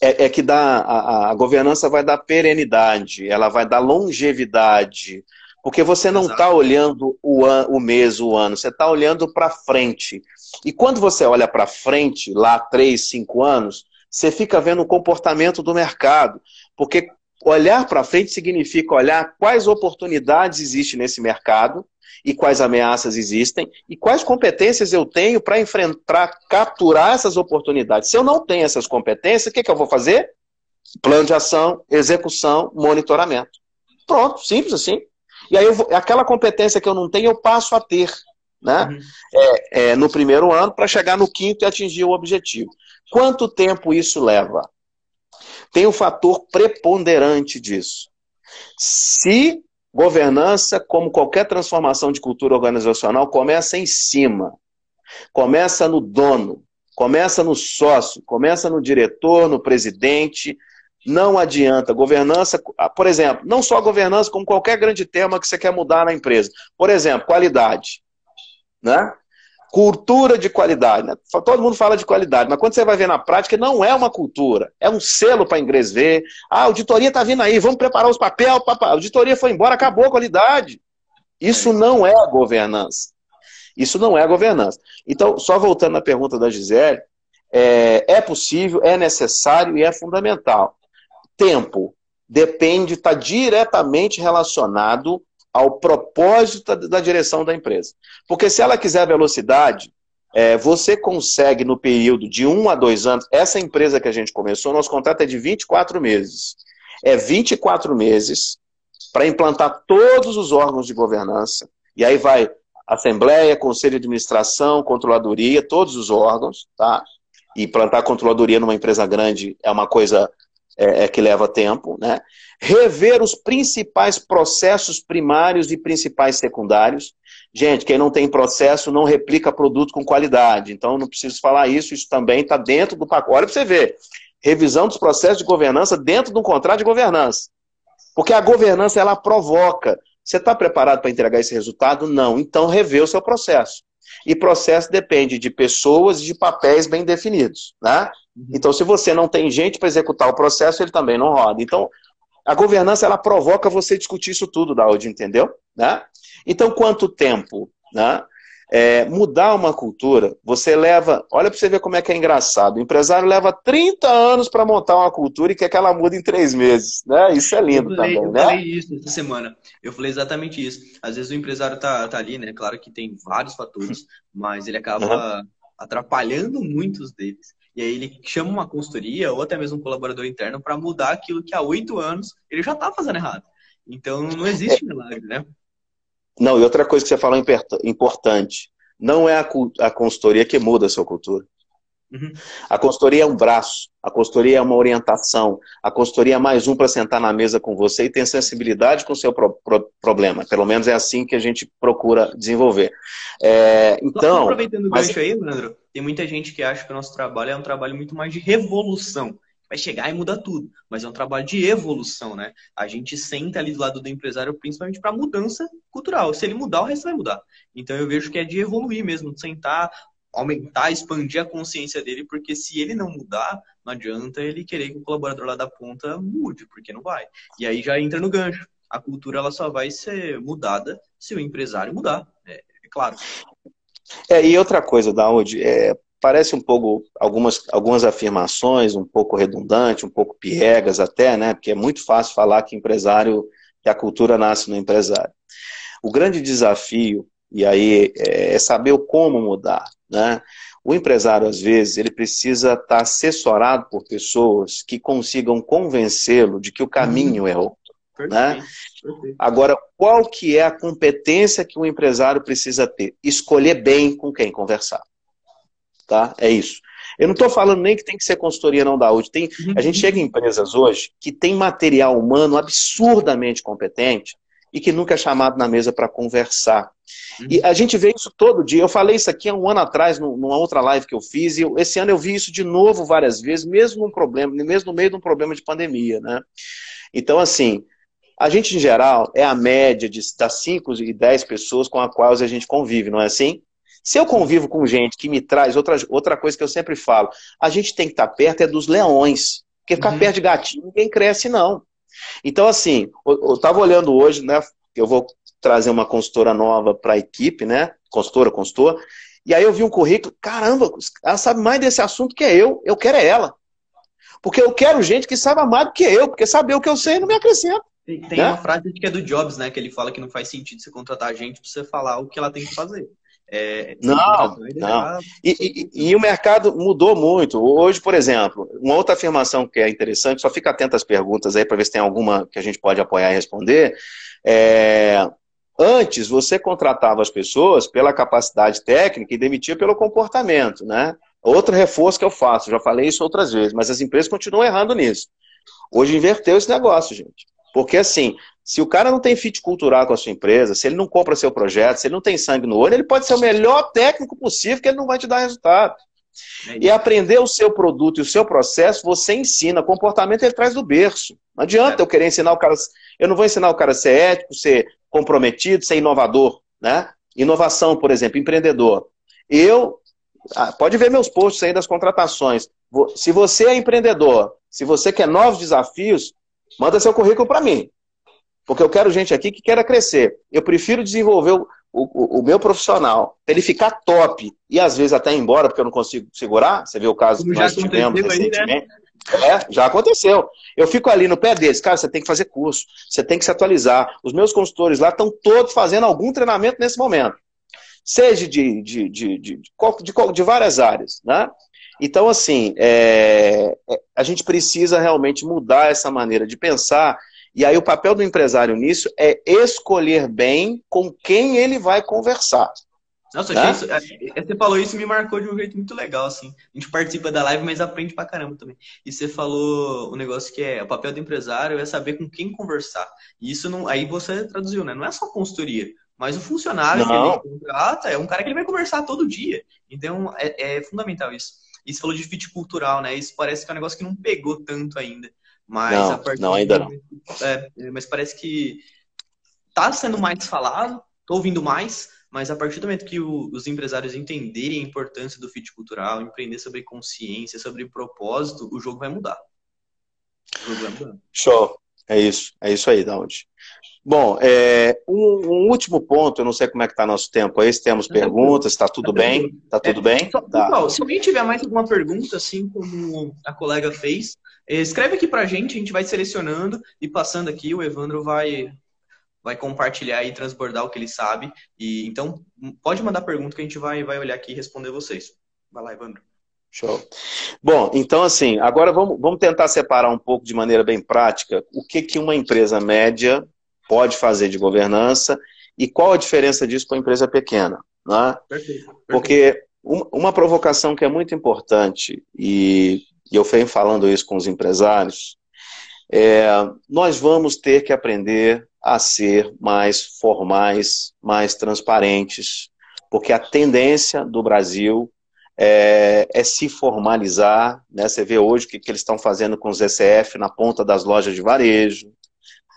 Speaker 2: É, é que dá, a, a, governança vai dar perenidade, ela vai dar longevidade, porque você não está olhando o, an, o mês, o ano, você está olhando para frente. E quando você olha para frente, lá três, cinco anos, você fica vendo o comportamento do mercado. Porque olhar para frente significa olhar quais oportunidades existem nesse mercado e quais ameaças existem e quais competências eu tenho para enfrentar, capturar essas oportunidades. Se eu não tenho essas competências, o que, que eu vou fazer? Plano de ação, execução, monitoramento. Pronto, simples assim. E aí, vou, aquela competência que eu não tenho, eu passo a ter. Né? Uhum. É, é, no primeiro ano, para chegar no quinto e atingir o objetivo. Quanto tempo isso leva? Tem um fator preponderante disso. Se Governança, como qualquer transformação de cultura organizacional, começa em cima. Começa no dono, começa no sócio, começa no diretor, no presidente. Não adianta. Governança, ah, por exemplo, não só governança, como qualquer grande tema que você quer mudar na empresa. Por exemplo, qualidade. Né? Cultura de qualidade. Né? Todo mundo fala de qualidade, mas quando você vai ver na prática, não é uma cultura. É um selo para inglês ver. Ah, a auditoria está vindo aí, vamos preparar os papéis. A auditoria foi embora, acabou a qualidade. Isso não é governança. Isso não é governança. Então, só voltando à pergunta da Gisele, é, é possível, é necessário e é fundamental. Tempo depende, está diretamente relacionado ao propósito da, direção da empresa. Porque se ela quiser velocidade, é, você consegue no período de um a dois anos, essa empresa que a gente começou, nosso contrato é de 24 meses. É 24 meses para implantar todos os órgãos de governança. E aí vai Assembleia, Conselho de Administração, Controladoria, todos os órgãos, tá? E implantar controladoria numa empresa grande é uma coisa é, é, que leva tempo, né? Rever os principais processos primários e principais secundários. Gente, quem não tem processo não replica produto com qualidade. Então, não preciso falar isso, isso também está dentro do pacote. Olha para você ver. Revisão dos processos de governança dentro de um contrato de governança. Porque a governança, ela provoca. Você está preparado para entregar esse resultado? Não. Então, rever o seu processo. E processo depende de pessoas e de papéis bem definidos. Né? Uhum. Então, se você não tem gente para executar o processo, ele também não roda. Então, a governança ela provoca você discutir isso tudo, Daud, entendeu? Né? Então, quanto tempo? Né? É, mudar uma cultura, você leva. Olha para você ver como é que é engraçado. O empresário leva 30 anos para montar uma cultura e quer que ela mude em três meses. Né? Isso é lindo
Speaker 1: eu falei,
Speaker 2: também.
Speaker 1: Eu
Speaker 2: né?
Speaker 1: falei isso essa semana. Eu falei exatamente isso. Às vezes o empresário tá, tá ali, né? Claro que tem vários fatores, mas ele acaba uhum. atrapalhando muitos deles. E aí ele chama uma consultoria ou até mesmo um colaborador interno para mudar aquilo que há oito anos ele já está fazendo errado. Então não existe milagre, né?
Speaker 2: Não, e outra coisa que você falou importante, não é a, a consultoria que muda a sua cultura. Uhum. A consultoria é um braço, a consultoria é uma orientação, a consultoria é mais um para sentar na mesa com você e ter sensibilidade com o seu pro, pro, problema. Pelo menos é assim que a gente procura desenvolver. É, então,
Speaker 1: aproveitando o mas... gancho aí, Leandro, tem muita gente que acha que o nosso trabalho é um trabalho muito mais de revolução. Vai chegar e muda tudo, mas é um trabalho de evolução, né? A gente senta ali do lado do empresário principalmente para mudança cultural. Se ele mudar, o resto vai mudar. Então eu vejo que é de evoluir mesmo, de sentar, aumentar, expandir a consciência dele, porque se ele não mudar, não adianta ele querer que o colaborador lá da ponta mude, porque não vai. E aí já entra no gancho. A cultura ela só vai ser mudada se o empresário mudar, é, é claro.
Speaker 2: É, e outra coisa, Daud, é, parece um pouco algumas, algumas afirmações, um pouco redundante, um pouco piegas até, né? Porque é muito fácil falar que empresário que a cultura nasce no empresário. O grande desafio, e aí, é, é saber como mudar, né? O empresário, às vezes, ele precisa estar assessorado por pessoas que consigam convencê-lo de que o caminho é Né? Agora, qual que é a competência que o empresário precisa ter? Escolher bem com quem conversar. Tá? É isso. Eu não estou falando nem que tem que ser consultoria não da saúde. Tem, a gente chega em empresas hoje que tem material humano absurdamente competente e que nunca é chamado na mesa para conversar. E a gente vê isso todo dia. Eu falei isso aqui há um ano atrás, numa outra live que eu fiz, e esse ano eu vi isso de novo várias vezes, mesmo num problema, mesmo no meio de um problema de pandemia, né? Então, assim, a gente, em geral, é a média de, das 5 e 10 pessoas com as quais a gente convive, não é assim? Se eu convivo com gente que me traz, outra, outra coisa que eu sempre falo, a gente tem que estar perto é dos leões. Porque ficar uhum. perto de gatinho ninguém cresce, não. Então, assim, eu estava olhando hoje, né? Eu vou trazer uma consultora nova para a equipe, né? Consultora, consultor. E aí eu vi um currículo, caramba, ela sabe mais desse assunto que eu, eu quero é ela. Porque eu quero gente que saiba mais do que eu, porque saber o que eu sei não me acrescenta.
Speaker 1: Tem, né? uma frase que é do Jobs, né? Que ele fala que não faz sentido você contratar a gente para você falar o que ela tem que fazer.
Speaker 2: É, não, não. E, e, e, o mercado mudou muito. Hoje, por exemplo, uma outra afirmação que é interessante, só fica atento às perguntas aí para ver se tem alguma que a gente pode apoiar e responder. É, antes, você contratava as pessoas pela capacidade técnica e demitia pelo comportamento, né? Outro reforço que eu faço, já falei isso outras vezes, mas as empresas continuam errando nisso. Hoje inverteu esse negócio, gente. Porque assim, se o cara não tem fit cultural com a sua empresa, se ele não compra seu projeto, se ele não tem sangue no olho, ele pode ser o melhor técnico possível que ele não vai te dar resultado. É e aprender o seu produto e o seu processo, você ensina. Comportamento ele traz do berço. Não adianta é. eu querer ensinar o cara. Eu não vou ensinar o cara a ser ético, ser comprometido, ser inovador. Né? Inovação, por exemplo, empreendedor. Eu. Ah, pode ver meus posts aí das contratações. Se você é empreendedor, se você quer novos desafios, manda seu currículo para mim. Porque eu quero gente aqui que queira crescer. Eu prefiro desenvolver o, o, o meu profissional, para ele ficar top e às vezes até ir embora, porque eu não consigo segurar. Você viu o caso Como que nós tivemos aí, recentemente. Né? É, já aconteceu. Eu fico ali no pé deles, cara, você tem que fazer curso, você tem que se atualizar. Os meus consultores lá estão todos fazendo algum treinamento nesse momento. Seja de, de, de, de, de, de várias áreas, né? Então, assim, é, é, a gente precisa realmente mudar essa maneira de pensar e aí o papel do empresário nisso é escolher bem com quem ele vai conversar.
Speaker 1: Nossa, né? isso, é, você falou isso me marcou de um jeito muito legal, assim. A gente participa da live, mas aprende pra caramba também. E você falou o um negócio que é o papel do empresário é saber com quem conversar. E isso não. Aí você traduziu, né? Não é só consultoria, mas o funcionário não. que ele contrata é um cara que ele vai conversar todo dia. Então é, é fundamental isso. E você falou de fit cultural, né? Isso parece que é um negócio que não pegou tanto ainda. Mas
Speaker 2: não, a partir não, ainda não.
Speaker 1: É, mas parece que está sendo mais falado, estou ouvindo mais, mas a partir do momento que o, os empresários entenderem a importância do fit cultural, empreender sobre consciência, sobre propósito, o jogo vai mudar.
Speaker 2: O jogo vai mudar. Show. É isso. É isso aí, Daud. Bom, é, um, um, último ponto, eu não sei como é que está nosso tempo aí, se temos perguntas, está tudo bem? Está tudo é, bem? Só,
Speaker 1: tá. Pessoal, se alguém tiver mais alguma pergunta, assim como a colega fez, é, escreve aqui para a gente, a gente vai selecionando e passando aqui, o Evandro vai, vai compartilhar e transbordar o que ele sabe. E Então, pode mandar pergunta que a gente vai, vai olhar aqui e responder vocês. Vai lá, Evandro.
Speaker 2: Show. Bom, então assim, agora vamos, vamos tentar separar um pouco de maneira bem prática o que, que uma empresa média pode fazer de governança e qual a diferença disso para uma empresa pequena. Né? Perfeito, perfeito. Porque uma provocação que é muito importante, e, eu venho falando isso com os empresários, é, nós vamos ter que aprender a ser mais formais, mais transparentes, porque a tendência do Brasil é, é se formalizar. Né? Você vê hoje o que, que eles estão fazendo com os ECF na ponta das lojas de varejo,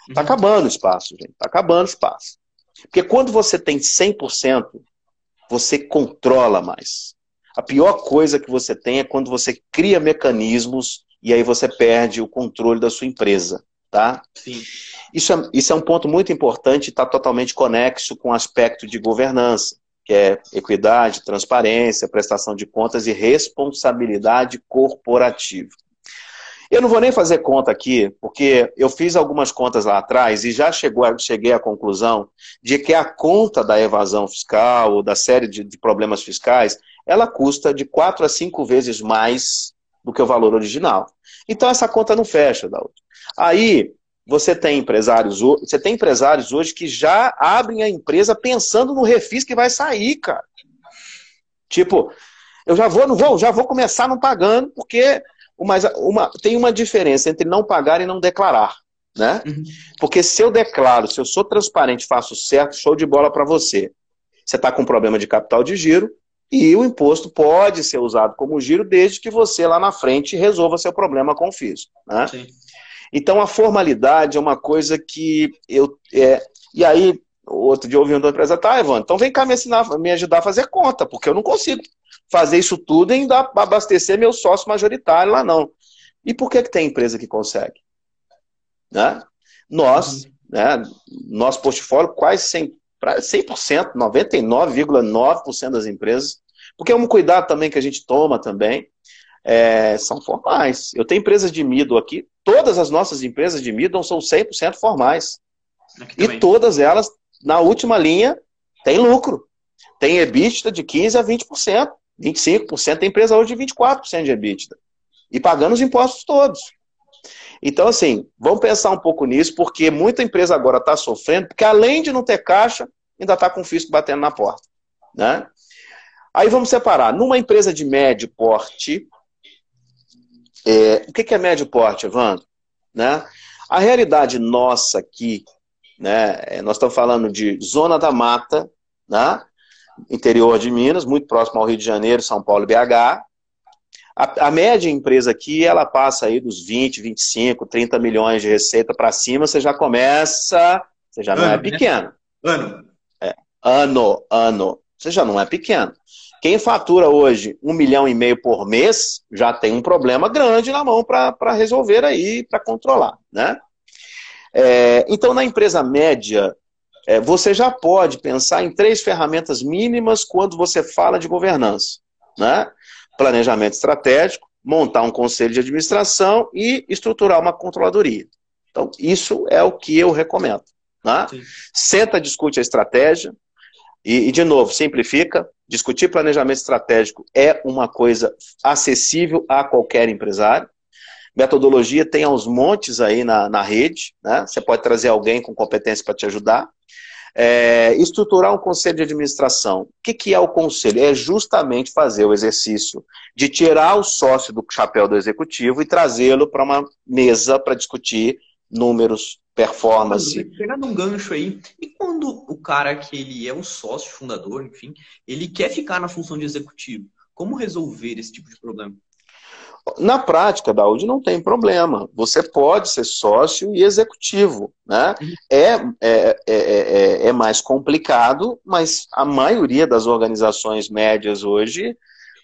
Speaker 2: Está acabando o espaço, gente. Está acabando o espaço. Porque quando você tem 100%, você controla mais. A pior coisa que você tem é quando você cria mecanismos e aí você perde o controle da sua empresa. Tá? Sim. Isso, é, isso é um ponto muito importante e está totalmente conexo com o aspecto de governança, que é equidade, transparência, prestação de contas e responsabilidade corporativa. Eu não vou nem fazer conta aqui, porque eu fiz algumas contas lá atrás e já chegou, cheguei à conclusão de que a conta da evasão fiscal ou da série de, de problemas fiscais, ela custa de quatro a cinco vezes mais do que o valor original. Então essa conta não fecha, Daud. Aí você tem empresários, você tem empresários hoje que já abrem a empresa pensando no refis que vai sair, cara. Tipo, eu já vou, não vou, já vou começar não pagando, porque uma, uma, tem uma diferença entre não pagar e não declarar. Né? Uhum. Porque se eu declaro, se eu sou transparente, faço certo, show de bola para você. Você está com problema de capital de giro e o imposto pode ser usado como giro desde que você lá na frente resolva seu problema com o fisco. Né? Então a formalidade é uma coisa que eu. É, e aí, outro dia ouvindo uma empresa, tá, Ivan, então vem cá me ensinar, me ajudar a fazer conta, porque eu não consigo fazer isso tudo e ainda abastecer meu sócio majoritário lá não. E por que, que tem empresa que consegue? Né? Nós, uhum. né, nosso portfólio, quase 100%, 100% 99,9% das empresas, porque é um cuidado também que a gente toma também, é, são formais. Eu tenho empresas de middle aqui, todas as nossas empresas de middle são 100% formais. E todas elas, na última linha, têm lucro. Tem EBITDA de 15% a 20%. 25%, tem empresa hoje de 24% de EBITDA. E pagando os impostos todos. Então, assim, vamos pensar um pouco nisso, porque muita empresa agora está sofrendo, porque além de não ter caixa, ainda está com o fisco batendo na porta. Né? Aí vamos separar. Numa empresa de médio porte, é, o que é médio porte, Evandro? Né? A realidade nossa aqui, né, é, nós estamos falando de zona da mata, né? Interior de Minas, muito próximo ao Rio de Janeiro, São Paulo e BH. A, a média empresa aqui, ela passa aí dos 20, 25, 30 milhões de receita para cima, você já começa, você já não é ano, é pequeno. Né? Ano. É, ano, ano. Você já não é pequeno. Quem fatura hoje um milhão e meio por mês já tem um problema grande na mão para resolver aí, para controlar, né? É, então, na empresa média, é, você já pode pensar em três ferramentas mínimas quando você fala de governança. Né? Planejamento estratégico, montar um conselho de administração e estruturar uma controladoria. Então, isso é o que eu recomendo. Né? Senta, discute a estratégia e, e, de novo, simplifica. Discutir planejamento estratégico é uma coisa acessível a qualquer empresário. Metodologia tem aos montes aí na, na rede, né? Você pode trazer alguém com competência para te ajudar. É, estruturar um conselho de administração. O que, que é o conselho? É justamente fazer o exercício de tirar o sócio do chapéu do executivo e trazê-lo para uma mesa para discutir números, performance.
Speaker 1: Pegando um gancho aí, e quando o cara que ele é o sócio fundador, enfim, ele quer ficar na função de executivo? Como resolver esse tipo de problema?
Speaker 2: Na prática, Daúde, não tem problema. Você pode ser sócio e executivo. Né? É, é, é, é, é, mais complicado, mas a maioria das organizações médias hoje,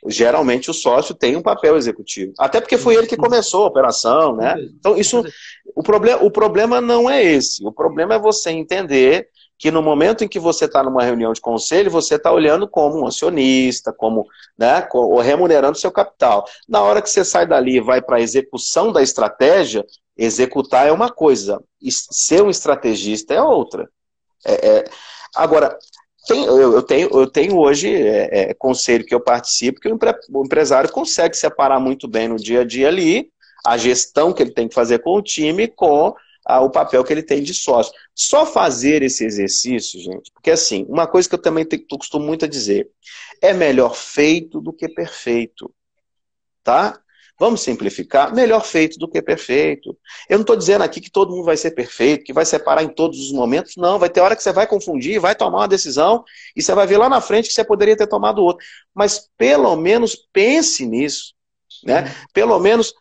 Speaker 2: geralmente o sócio tem um papel executivo. Até porque foi ele que começou a operação. Né? Então, isso, o, problema, o problema não é esse. O problema é você entender que no momento em que você está numa reunião de conselho, você está olhando como um acionista, como né, remunerando seu capital. Na hora que você sai dali e vai para a execução da estratégia, executar é uma coisa, ser um estrategista é outra. É, é... Agora, tem, eu, eu, tenho, eu tenho hoje é, é conselho que eu participo que o, empre, o empresário consegue separar muito bem no dia a dia ali a gestão que ele tem que fazer com o time com o papel que ele tem de sócio. Só fazer esse exercício, gente, porque assim, uma coisa que eu também tenho, costumo muito a dizer, é melhor feito do que perfeito. Tá? Vamos simplificar, melhor feito do que perfeito. Eu não estou dizendo aqui que todo mundo vai ser perfeito, que vai separar em todos os momentos. Não, vai ter hora que você vai confundir, vai tomar uma decisão e você vai ver lá na frente que você poderia ter tomado outra. Mas pelo menos pense nisso. Né? Pelo menos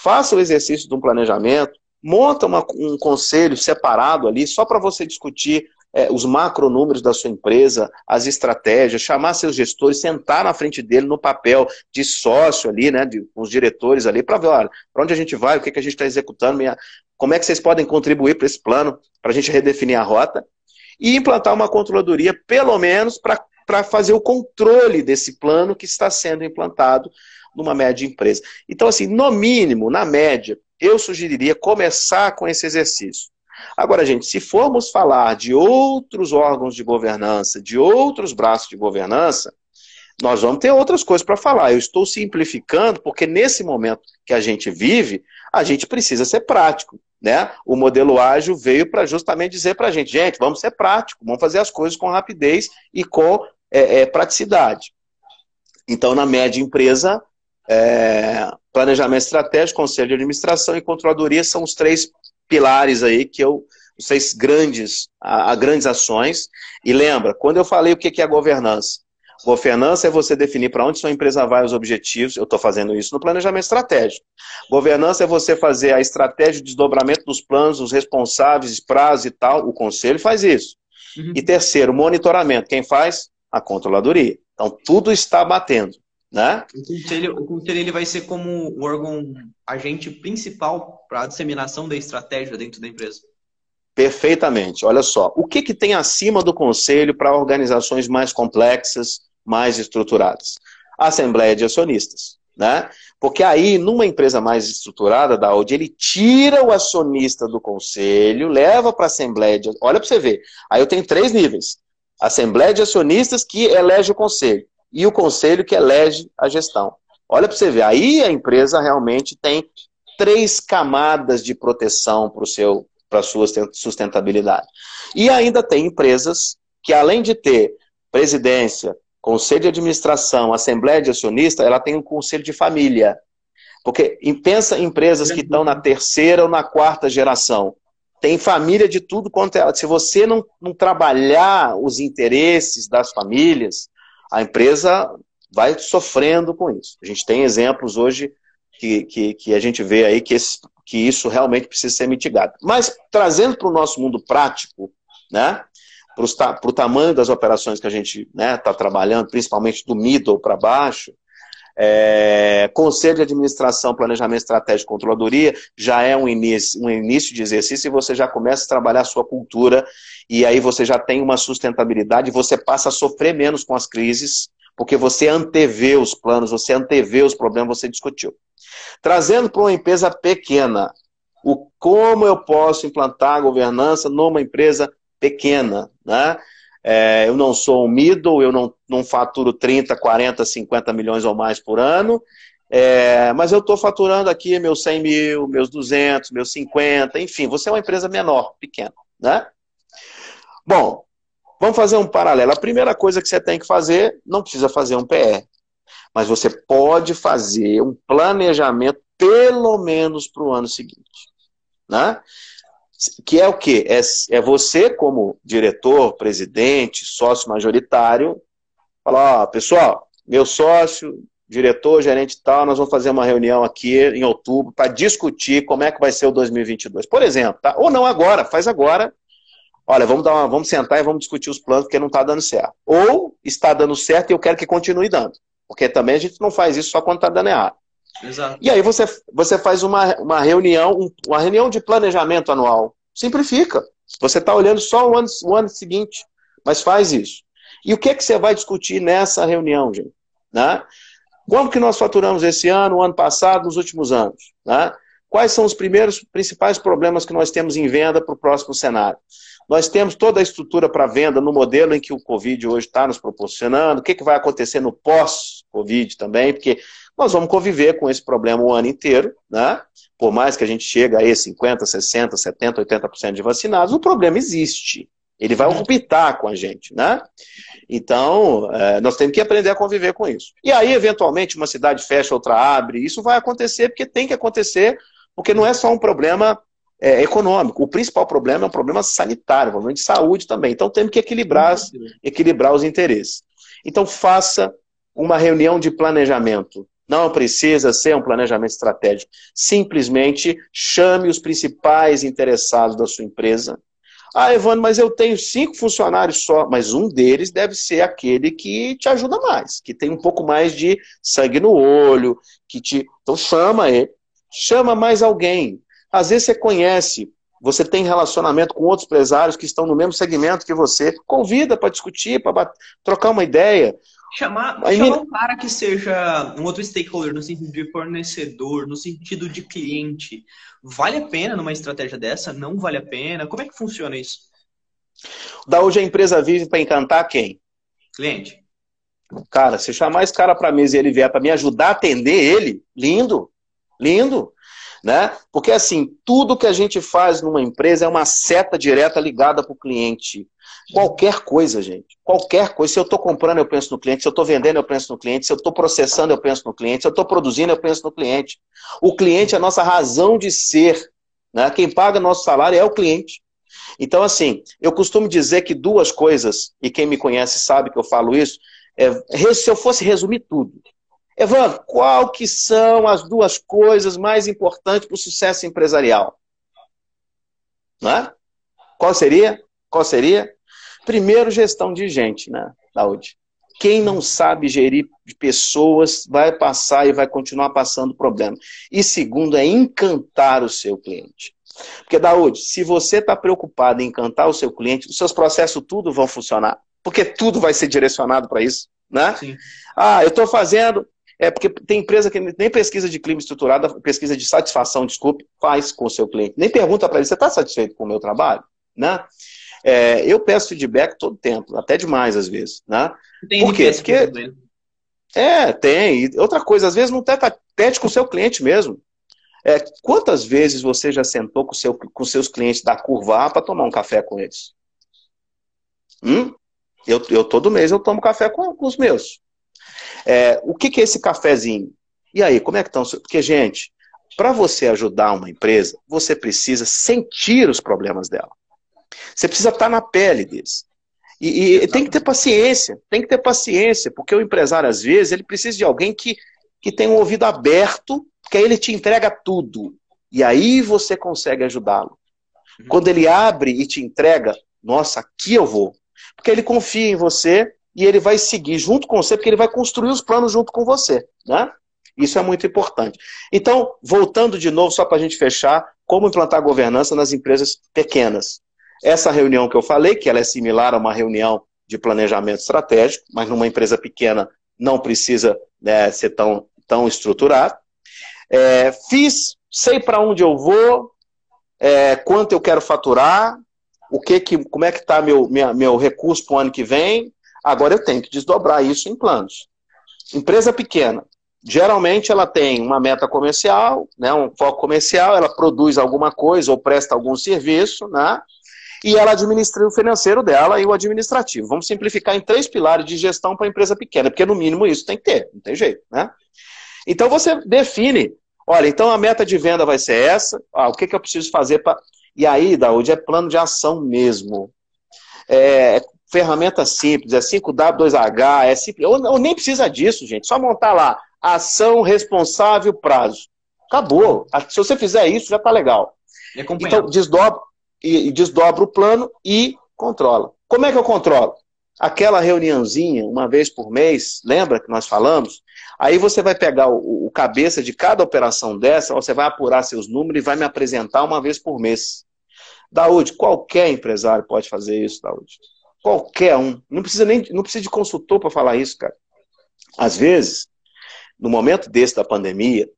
Speaker 2: faça o exercício de um planejamento, monta uma, um conselho separado ali, só para você discutir é, os macronúmeros da sua empresa, as estratégias, chamar seus gestores, sentar na frente dele no papel de sócio ali, né, de, com os diretores ali, para ver, olha, para onde a gente vai, o que, que a gente está executando, minha, como é que vocês podem contribuir para esse plano, para a gente redefinir a rota, e implantar uma controladoria, pelo menos, para fazer o controle desse plano que está sendo implantado numa média empresa. Então, assim, no mínimo, na média, eu sugeriria começar com esse exercício. Agora, gente, se formos falar de outros órgãos de governança, de outros braços de governança, nós vamos ter outras coisas para falar. Eu estou simplificando porque nesse momento que a gente vive, a gente precisa ser prático. Né? O modelo ágil veio para justamente dizer para a gente, gente, vamos ser prático, vamos fazer as coisas com rapidez e com é, é, praticidade. Então, na média empresa, é, planejamento estratégico, conselho de administração e controladoria são os três pilares aí que eu, os três grandes, a, a grandes ações. E lembra, quando eu falei o que é governança, Governança é você definir para onde sua empresa vai, os objetivos. Eu estou fazendo isso no planejamento estratégico. Governança é você fazer a estratégia de desdobramento dos planos, os responsáveis, prazos e tal. O conselho faz isso. Uhum. E terceiro, monitoramento. Quem faz? A controladoria. Então, tudo está batendo. Né?
Speaker 1: O conselho, o conselho ele vai ser como o órgão agente principal para a disseminação da estratégia dentro da empresa.
Speaker 2: Perfeitamente. Olha só, o que, que tem acima do conselho para organizações mais complexas, mais estruturadas? A Assembleia de Acionistas. Né? Porque aí, numa empresa mais estruturada da Audi, ele tira o acionista do conselho, leva para a Assembleia de... Olha para você ver. Aí eu tenho três níveis. Assembleia de Acionistas que elege o conselho e o conselho que elege a gestão. Olha para você ver. Aí a empresa realmente tem três camadas de proteção para seu para sua sustentabilidade. E ainda tem empresas que, além de ter presidência, conselho de administração, assembleia de acionista, ela tem um conselho de família. Porque pensa em empresas que estão na terceira ou na quarta geração. Tem família de tudo quanto é. Se você não, não trabalhar os interesses das famílias, a empresa vai sofrendo com isso. A gente tem exemplos hoje que, que, que a gente vê aí que, esse, que isso realmente precisa ser mitigado. Mas trazendo para o nosso mundo prático, né? para o tamanho das operações que a gente está né, tá trabalhando, principalmente do middle para baixo, é, Conselho de Administração, Planejamento Estratégico e Controladoria já é um início, um início de exercício e você já começa a trabalhar a sua cultura e aí você já tem uma sustentabilidade você passa a sofrer menos com as crises, porque você antevê os planos, você antevê os problemas, você discutiu. Trazendo para uma empresa pequena, o como eu posso implantar a governança numa empresa pequena, né? É, eu não sou um middle, eu não, não faturo 30, 40, 50 milhões ou mais por ano, é, mas eu estou faturando aqui meus 100 mil, meus 200, meus 50, enfim, você é uma empresa menor, pequena, né? Bom, vamos fazer um paralelo. A primeira coisa que você tem que fazer, não precisa fazer um PR, mas você pode fazer um planejamento pelo menos para o ano seguinte, né? Que é o quê? É, é você, como diretor, presidente, sócio majoritário, falar, ó, pessoal, meu sócio, diretor, gerente tal, nós vamos fazer uma reunião aqui em outubro para discutir como é que vai ser o 2022. Por exemplo, tá? Ou não agora, faz agora. Olha, vamos, dar uma, vamos sentar e vamos discutir os planos porque não está dando certo. Ou está dando certo e eu quero que continue dando. Porque também a gente não faz isso só quando está dando errado. Exato. E aí você, você faz uma, uma reunião, uma reunião de planejamento anual. Simplifica. Você está olhando só o ano, o ano seguinte, mas faz isso. E o que, é que você vai discutir nessa reunião, gente? Né? Como que nós faturamos esse ano, o ano passado, nos últimos anos? Né? Quais são os primeiros principais problemas que nós temos em venda para o próximo cenário? Nós temos toda a estrutura para venda no modelo em que o Covid hoje está nos proporcionando. O que, que vai acontecer no pós-Covid também? Porque nós vamos conviver com esse problema o ano inteiro, né? Por mais que a gente chegue a 50, 60, 70, 80% de vacinados, o problema existe. Ele vai orbitar com a gente, né? Então, é, nós temos que aprender a conviver com isso. E aí, eventualmente, uma cidade fecha, outra abre. Isso vai acontecer porque tem que acontecer, porque não é só um problema é, econômico. O principal problema é um problema sanitário, um problema de saúde também. Então, temos que equilibrar, equilibrar os interesses. Então, faça uma reunião de planejamento não precisa ser um planejamento estratégico. Simplesmente chame os principais interessados da sua empresa. Ah, Evandro, mas eu tenho cinco funcionários só, mas um deles deve ser aquele que te ajuda mais, que tem um pouco mais de sangue no olho, que te. Então chama ele, chama mais alguém. Às vezes você conhece, você tem relacionamento com outros empresários que estão no mesmo segmento que você, convida para discutir, para trocar uma ideia.
Speaker 1: Chamar, Aí, chamar um cara que seja um outro stakeholder no sentido de fornecedor, no sentido de cliente, vale a pena numa estratégia dessa? Não vale a pena? Como é que funciona isso?
Speaker 2: Da hoje a empresa vive para encantar quem?
Speaker 1: Cliente.
Speaker 2: Cara, se chamar esse cara para mesa e ele vier para me ajudar a atender ele, lindo, lindo. Né? Porque assim, tudo que a gente faz numa empresa é uma seta direta ligada para o cliente. Qualquer coisa, gente. Qualquer coisa. Se eu estou comprando, eu penso no cliente. Se eu estou vendendo, eu penso no cliente. Se eu estou processando, eu penso no cliente. Se eu estou produzindo, eu penso no cliente. O cliente é a nossa razão de ser. Né? Quem paga nosso salário é o cliente. Então, assim, eu costumo dizer que duas coisas, e quem me conhece sabe que eu falo isso, é, se eu fosse resumir tudo. Evandro, qual que são as duas coisas mais importantes para o sucesso empresarial? Né? Qual seria? Qual seria? Primeiro, gestão de gente, né, Saúde. Quem não sabe gerir pessoas vai passar e vai continuar passando problema. E segundo, é encantar o seu cliente. Porque, Daúde, se você está preocupado em encantar o seu cliente, os seus processos tudo vão funcionar. Porque tudo vai ser direcionado para isso. Né? Sim. Ah, eu estou fazendo. É porque tem empresa que nem pesquisa de clima estruturada, pesquisa de satisfação, desculpe, faz com o seu cliente. Nem pergunta para ele, você está satisfeito com o meu trabalho? Né? É, eu peço feedback todo tempo, até demais às vezes. Né? Tem Por quê? Porque. É, tem. Outra coisa, às vezes não teta tete com o seu cliente mesmo. É, quantas vezes você já sentou com, seu, com seus clientes da curva A para tomar um café com eles? Hum? Eu, eu todo mês eu tomo café com, com os meus. É, o que, que é esse cafezinho? E aí, como é que estão? Porque, gente, para você ajudar uma empresa, você precisa sentir os problemas dela. Você precisa estar na pele deles. E, e tem que ter paciência, tem que ter paciência, porque o empresário, às vezes, ele precisa de alguém que, que tem um ouvido aberto, porque aí ele te entrega tudo. E aí você consegue ajudá-lo. Uhum. Quando ele abre e te entrega, nossa, aqui eu vou. Porque ele confia em você e ele vai seguir junto com você, porque ele vai construir os planos junto com você. Né? Isso é muito importante. Então, voltando de novo, só para a gente fechar, como implantar governança nas empresas pequenas. Essa reunião que eu falei, que ela é similar a uma reunião de planejamento estratégico, mas numa empresa pequena não precisa né, ser tão, tão estruturado. É, fiz, sei para onde eu vou, é, quanto eu quero faturar, o que que, como é que está meu, meu recurso para o ano que vem. Agora eu tenho que desdobrar isso em planos. Empresa pequena, geralmente ela tem uma meta comercial, né, um foco comercial, ela produz alguma coisa ou presta algum serviço, né? E ela administra o financeiro dela e o administrativo. Vamos simplificar em três pilares de gestão para empresa pequena, porque no mínimo isso tem que ter, não tem jeito, né? Então você define, olha, então a meta de venda vai ser essa, ah, o que, que eu preciso fazer para. E aí, Daúde, é plano de ação mesmo. É ferramenta simples, é 5W2H, é simples. Ou, ou nem precisa disso, gente. Só montar lá, ação, responsável, prazo. Acabou. Se você fizer isso, já está legal. Então, desdobra, e, desdobra o plano e controla. Como é que eu controlo? Aquela reuniãozinha, uma vez por mês, lembra que nós falamos? Aí você vai pegar o, o cabeça de cada operação dessa, você vai apurar seus números e vai me apresentar uma vez por mês. Daúde, qualquer empresário pode fazer isso, Daúde. Qualquer um. Não precisa nem não precisa de consultor para falar isso, cara. Às vezes, no momento desse da pandemia,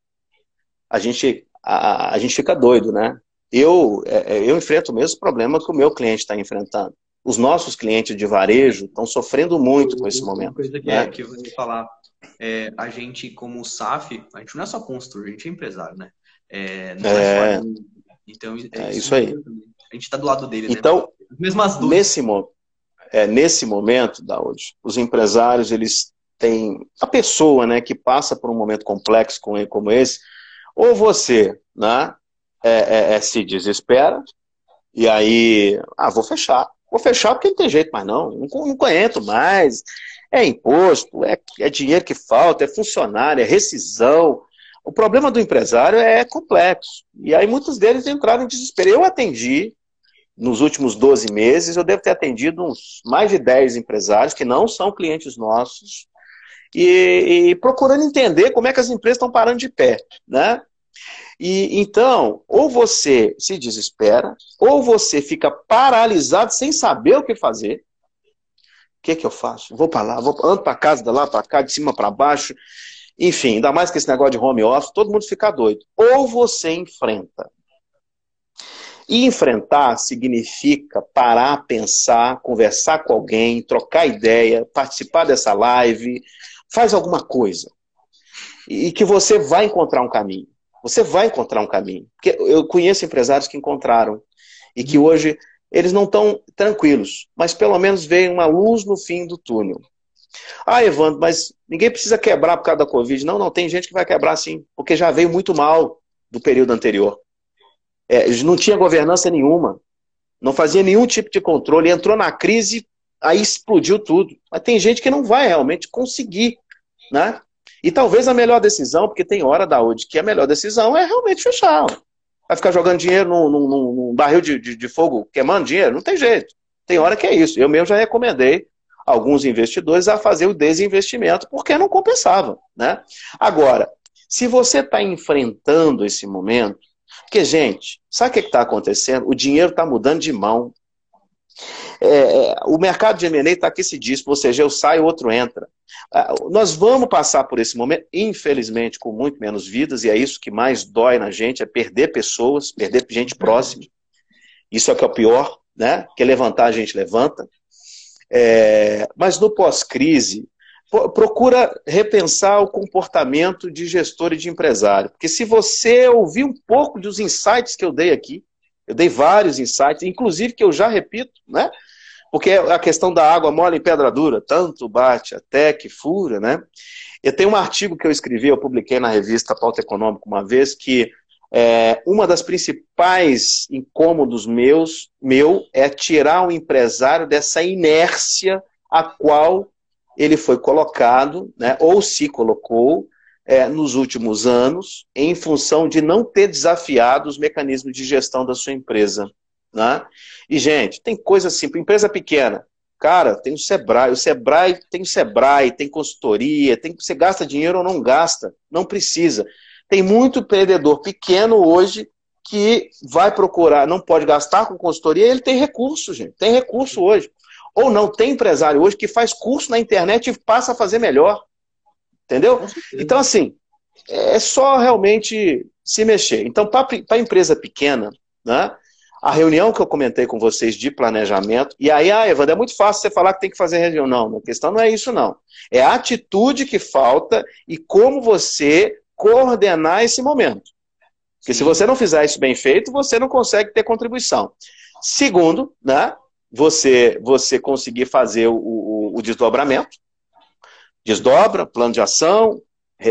Speaker 2: a gente, a, a gente fica doido, né? Eu, é, é, eu enfrento o mesmo problema que o meu cliente está enfrentando. Os nossos clientes de varejo estão sofrendo muito com esse momento. Uma
Speaker 1: coisa que, né? é, que eu vou falar, é, a gente como SAF, a gente não é só construtor, a gente é empresário, né? É, não é, é
Speaker 2: então, é, isso, isso aí.
Speaker 1: A gente está do lado dele,
Speaker 2: né? então, né? Mesmas dúvidas. Nesse, é, nesse momento, Daud, os empresários, eles têm a pessoa, né, que passa por um momento complexo como esse, ou você, né, é, é, é, se desespera e aí, ah, vou fechar. Vou fechar porque não tem jeito mais não, não, não mais. É imposto, é, é dinheiro que falta, é funcionário, é rescisão. O problema do empresário é complexo. E aí muitos deles entraram em desespero. Eu atendi, nos últimos 12 meses, eu devo ter atendido uns mais de 10 empresários que não são clientes nossos, e, e procurando entender como é que as empresas estão parando de pé, né? E então, ou você se desespera, ou você fica paralisado sem saber o que fazer, que que eu faço? Vou para lá, vou ando para casa, de lá para cá, de cima para baixo. Enfim, ainda mais que esse negócio de home office, todo mundo fica doido. Ou você enfrenta. E enfrentar significa parar, pensar, conversar com alguém, trocar ideia, participar dessa live, faz alguma coisa. E que você vai encontrar um caminho. Você vai encontrar um caminho. Porque eu conheço empresários que encontraram e que hoje eles não estão tranquilos, mas pelo menos veem uma luz no fim do túnel. Ah, Evandro, mas ninguém precisa quebrar por causa da Covid. Não, não, tem gente que vai quebrar sim, porque já veio muito mal do período anterior. É, não tinha governança nenhuma, não fazia nenhum tipo de controle, entrou na crise, aí explodiu tudo. Mas tem gente que não vai realmente conseguir, né? E talvez a melhor decisão, porque tem hora da UD que a melhor decisão é realmente fechar. Vai ficar jogando dinheiro num, num, num barril de, de, de, fogo queimando dinheiro? Não tem jeito. Tem hora que é isso. Eu mesmo já recomendei alguns investidores a fazer o desinvestimento, porque não compensava. Né? Agora, se você está enfrentando esse momento, porque, gente, sabe o que está acontecendo? O dinheiro está mudando de mão. É, é o mercado de M&A está aquecidíssimo, ou seja, eu saio, outro entra. Ah, nós vamos passar por esse momento, infelizmente, com muito menos vidas, e é isso que mais dói na gente, é perder pessoas, perder gente próxima. Isso é que é o pior, né? Que levantar a gente levanta. É, mas no pós-crise, procura repensar o comportamento de gestor e de empresário. Porque se você ouvir um pouco dos insights que eu dei aqui, eu dei vários insights, inclusive que eu já repito, né? Porque a questão da água mole em pedra dura, tanto bate até que fura, né? Eu tenho um artigo que eu escrevi, eu publiquei na revista Pauta Econômica uma vez, que é, uma das principais incômodos meus, meu é tirar o empresário dessa inércia a qual ele foi colocado, né, ou se colocou, é, nos últimos anos, em função de não ter desafiado os mecanismos de gestão da sua empresa. Né? E, gente, tem coisa simples, empresa pequena. Cara, tem o Sebrae, o Sebrae tem o Sebrae, tem consultoria, tem você gasta dinheiro ou não gasta, não precisa. Tem muito empreendedor pequeno hoje que vai procurar, não pode gastar com consultoria, ele tem recurso, gente. Tem recurso hoje. Ou não, tem empresário hoje que faz curso na internet e passa a fazer melhor. Entendeu? Então, assim, é só realmente se mexer. Então, para a empresa pequena, né, a reunião que eu comentei com vocês de planejamento, e aí, ah, Evandro, é muito fácil você falar que tem que fazer reunião. Não, a questão não é isso, não. É a atitude que falta e como você coordenar esse momento. Porque Sim. se você não fizer isso bem feito, você não consegue ter contribuição. Segundo, né, você, você conseguir fazer o, o, o desdobramento. Desdobra, plano de ação,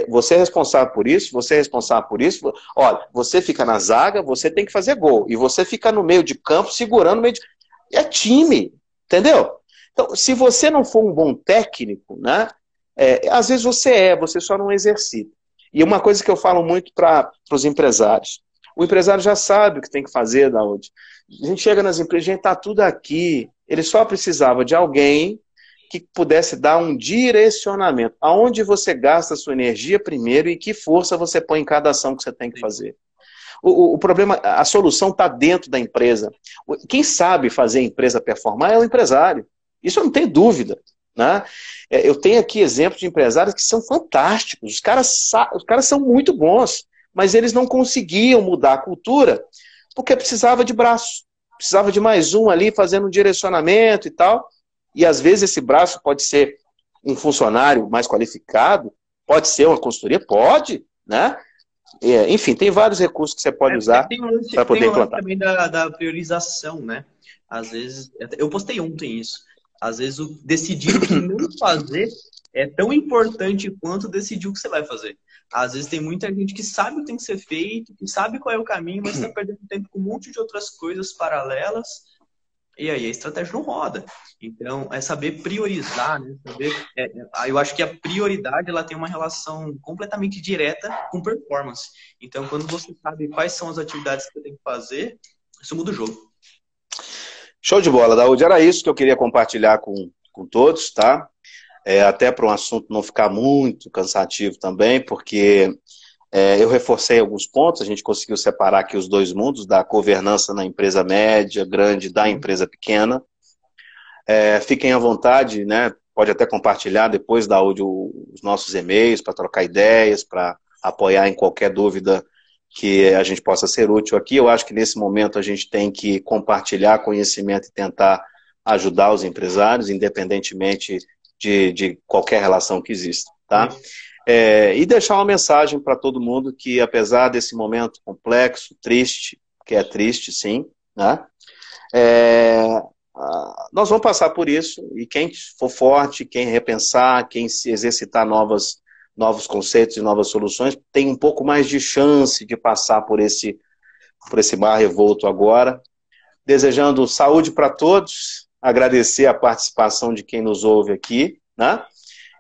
Speaker 2: você é responsável por isso, você é responsável por isso. Olha, você fica na zaga, você tem que fazer gol. E você fica no meio de campo, segurando o meio de. É time, entendeu? Então, se você não for um bom técnico, né? É, às vezes você é, você só não exercita. E uma coisa que eu falo muito para os empresários: o empresário já sabe o que tem que fazer, da onde. A gente chega nas empresas, a gente está tudo aqui. Ele só precisava de alguém que pudesse dar um direcionamento. Aonde você gasta a sua energia primeiro e que força você põe em cada ação que você tem que fazer. O, o, o problema, a solução está dentro da empresa. Quem sabe fazer a empresa performar é o empresário. Isso eu não tenho dúvida. Né? É, eu tenho aqui exemplos de empresários que são fantásticos. Os caras, os caras são muito bons, mas eles não conseguiam mudar a cultura porque precisava de braço, precisava de mais um ali fazendo um direcionamento e tal. E às vezes esse braço pode ser um funcionário mais qualificado, pode ser uma consultoria, pode, né? É, enfim, tem vários recursos que você pode é, usar para poder tem um implantar.
Speaker 1: também da, da, priorização, né? Às vezes, eu postei ontem isso. Às vezes, o decidir o que <coughs> não fazer é tão importante quanto decidir o que você vai fazer. Às vezes tem muita gente que sabe o que tem que ser feito, que sabe qual é o caminho, mas está <coughs> perdendo tempo com um monte de outras coisas paralelas. E aí a estratégia não roda. Então, é saber priorizar, né? Saber, é, é, eu acho que a prioridade ela tem uma relação completamente direta com performance. Então, quando você sabe quais são as atividades que você tem que fazer, isso muda o jogo.
Speaker 2: Show de bola, Daúde. Era isso que eu queria compartilhar com, com todos, tá? é, até para um assunto não ficar muito cansativo também, porque é, eu reforcei alguns pontos, a gente conseguiu separar aqui os dois mundos, da governança na empresa média, grande, da empresa pequena. É, fiquem à vontade, né? Pode até compartilhar depois da áudio os nossos e-mails para trocar ideias, para apoiar em qualquer dúvida que a gente possa ser útil aqui. Eu acho que nesse momento a gente tem que compartilhar conhecimento e tentar ajudar os empresários, independentemente de, de qualquer relação que exista, tá? É, e deixar uma mensagem para todo mundo que, apesar desse momento complexo, triste, que é triste, sim, né? É, nós vamos passar por isso e quem for forte, quem repensar, quem se exercitar novas, novos conceitos e novas soluções, tem um pouco mais de chance de passar por esse, por esse mar revolto agora. Desejando saúde para todos, agradecer a participação de quem nos ouve aqui, né?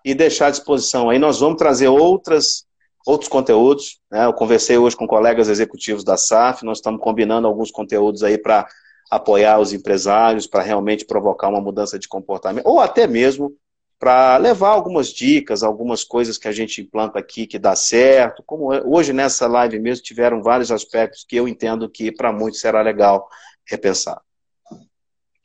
Speaker 2: E deixar à disposição aí, nós vamos trazer outras, outros conteúdos, né? Eu conversei hoje com colegas executivos da SAF, nós estamos combinando alguns conteúdos aí para apoiar os empresários, para realmente provocar uma mudança de comportamento, ou até mesmo para levar algumas dicas, algumas coisas que a gente implanta aqui que dá certo. Como hoje nessa live mesmo tiveram vários aspectos que eu entendo que para muitos será legal repensar.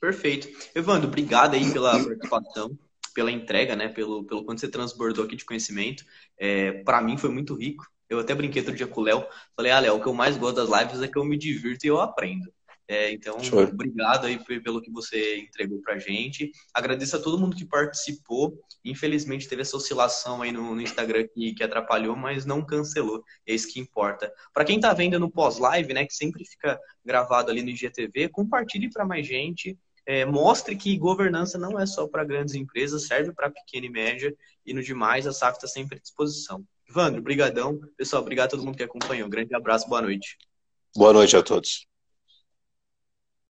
Speaker 1: Perfeito. Evandro, obrigado aí pela participação, pela entrega, né? Pelo, pelo quanto você transbordou aqui de conhecimento. É, para mim foi muito rico. Eu até brinquei outro dia com o Léo. Falei, ah, Léo, o que eu mais gosto das lives é que eu me divirto e eu aprendo. É, então, Show. obrigado aí pelo que você entregou pra gente. Agradeço a todo mundo que participou. Infelizmente teve essa oscilação aí no, no Instagram que, que, atrapalhou, mas não cancelou. É isso que importa. Para quem tá vendo no pós-live, né, que sempre fica gravado ali no IGTV, compartilhe para mais gente é, mostre que governança não é só para grandes empresas, serve para pequena e média, e no demais a SAF está sempre à disposição. Evandro, brigadão. Pessoal, obrigado a todo mundo que acompanhou. grande abraço, boa noite.
Speaker 2: Boa noite a todos.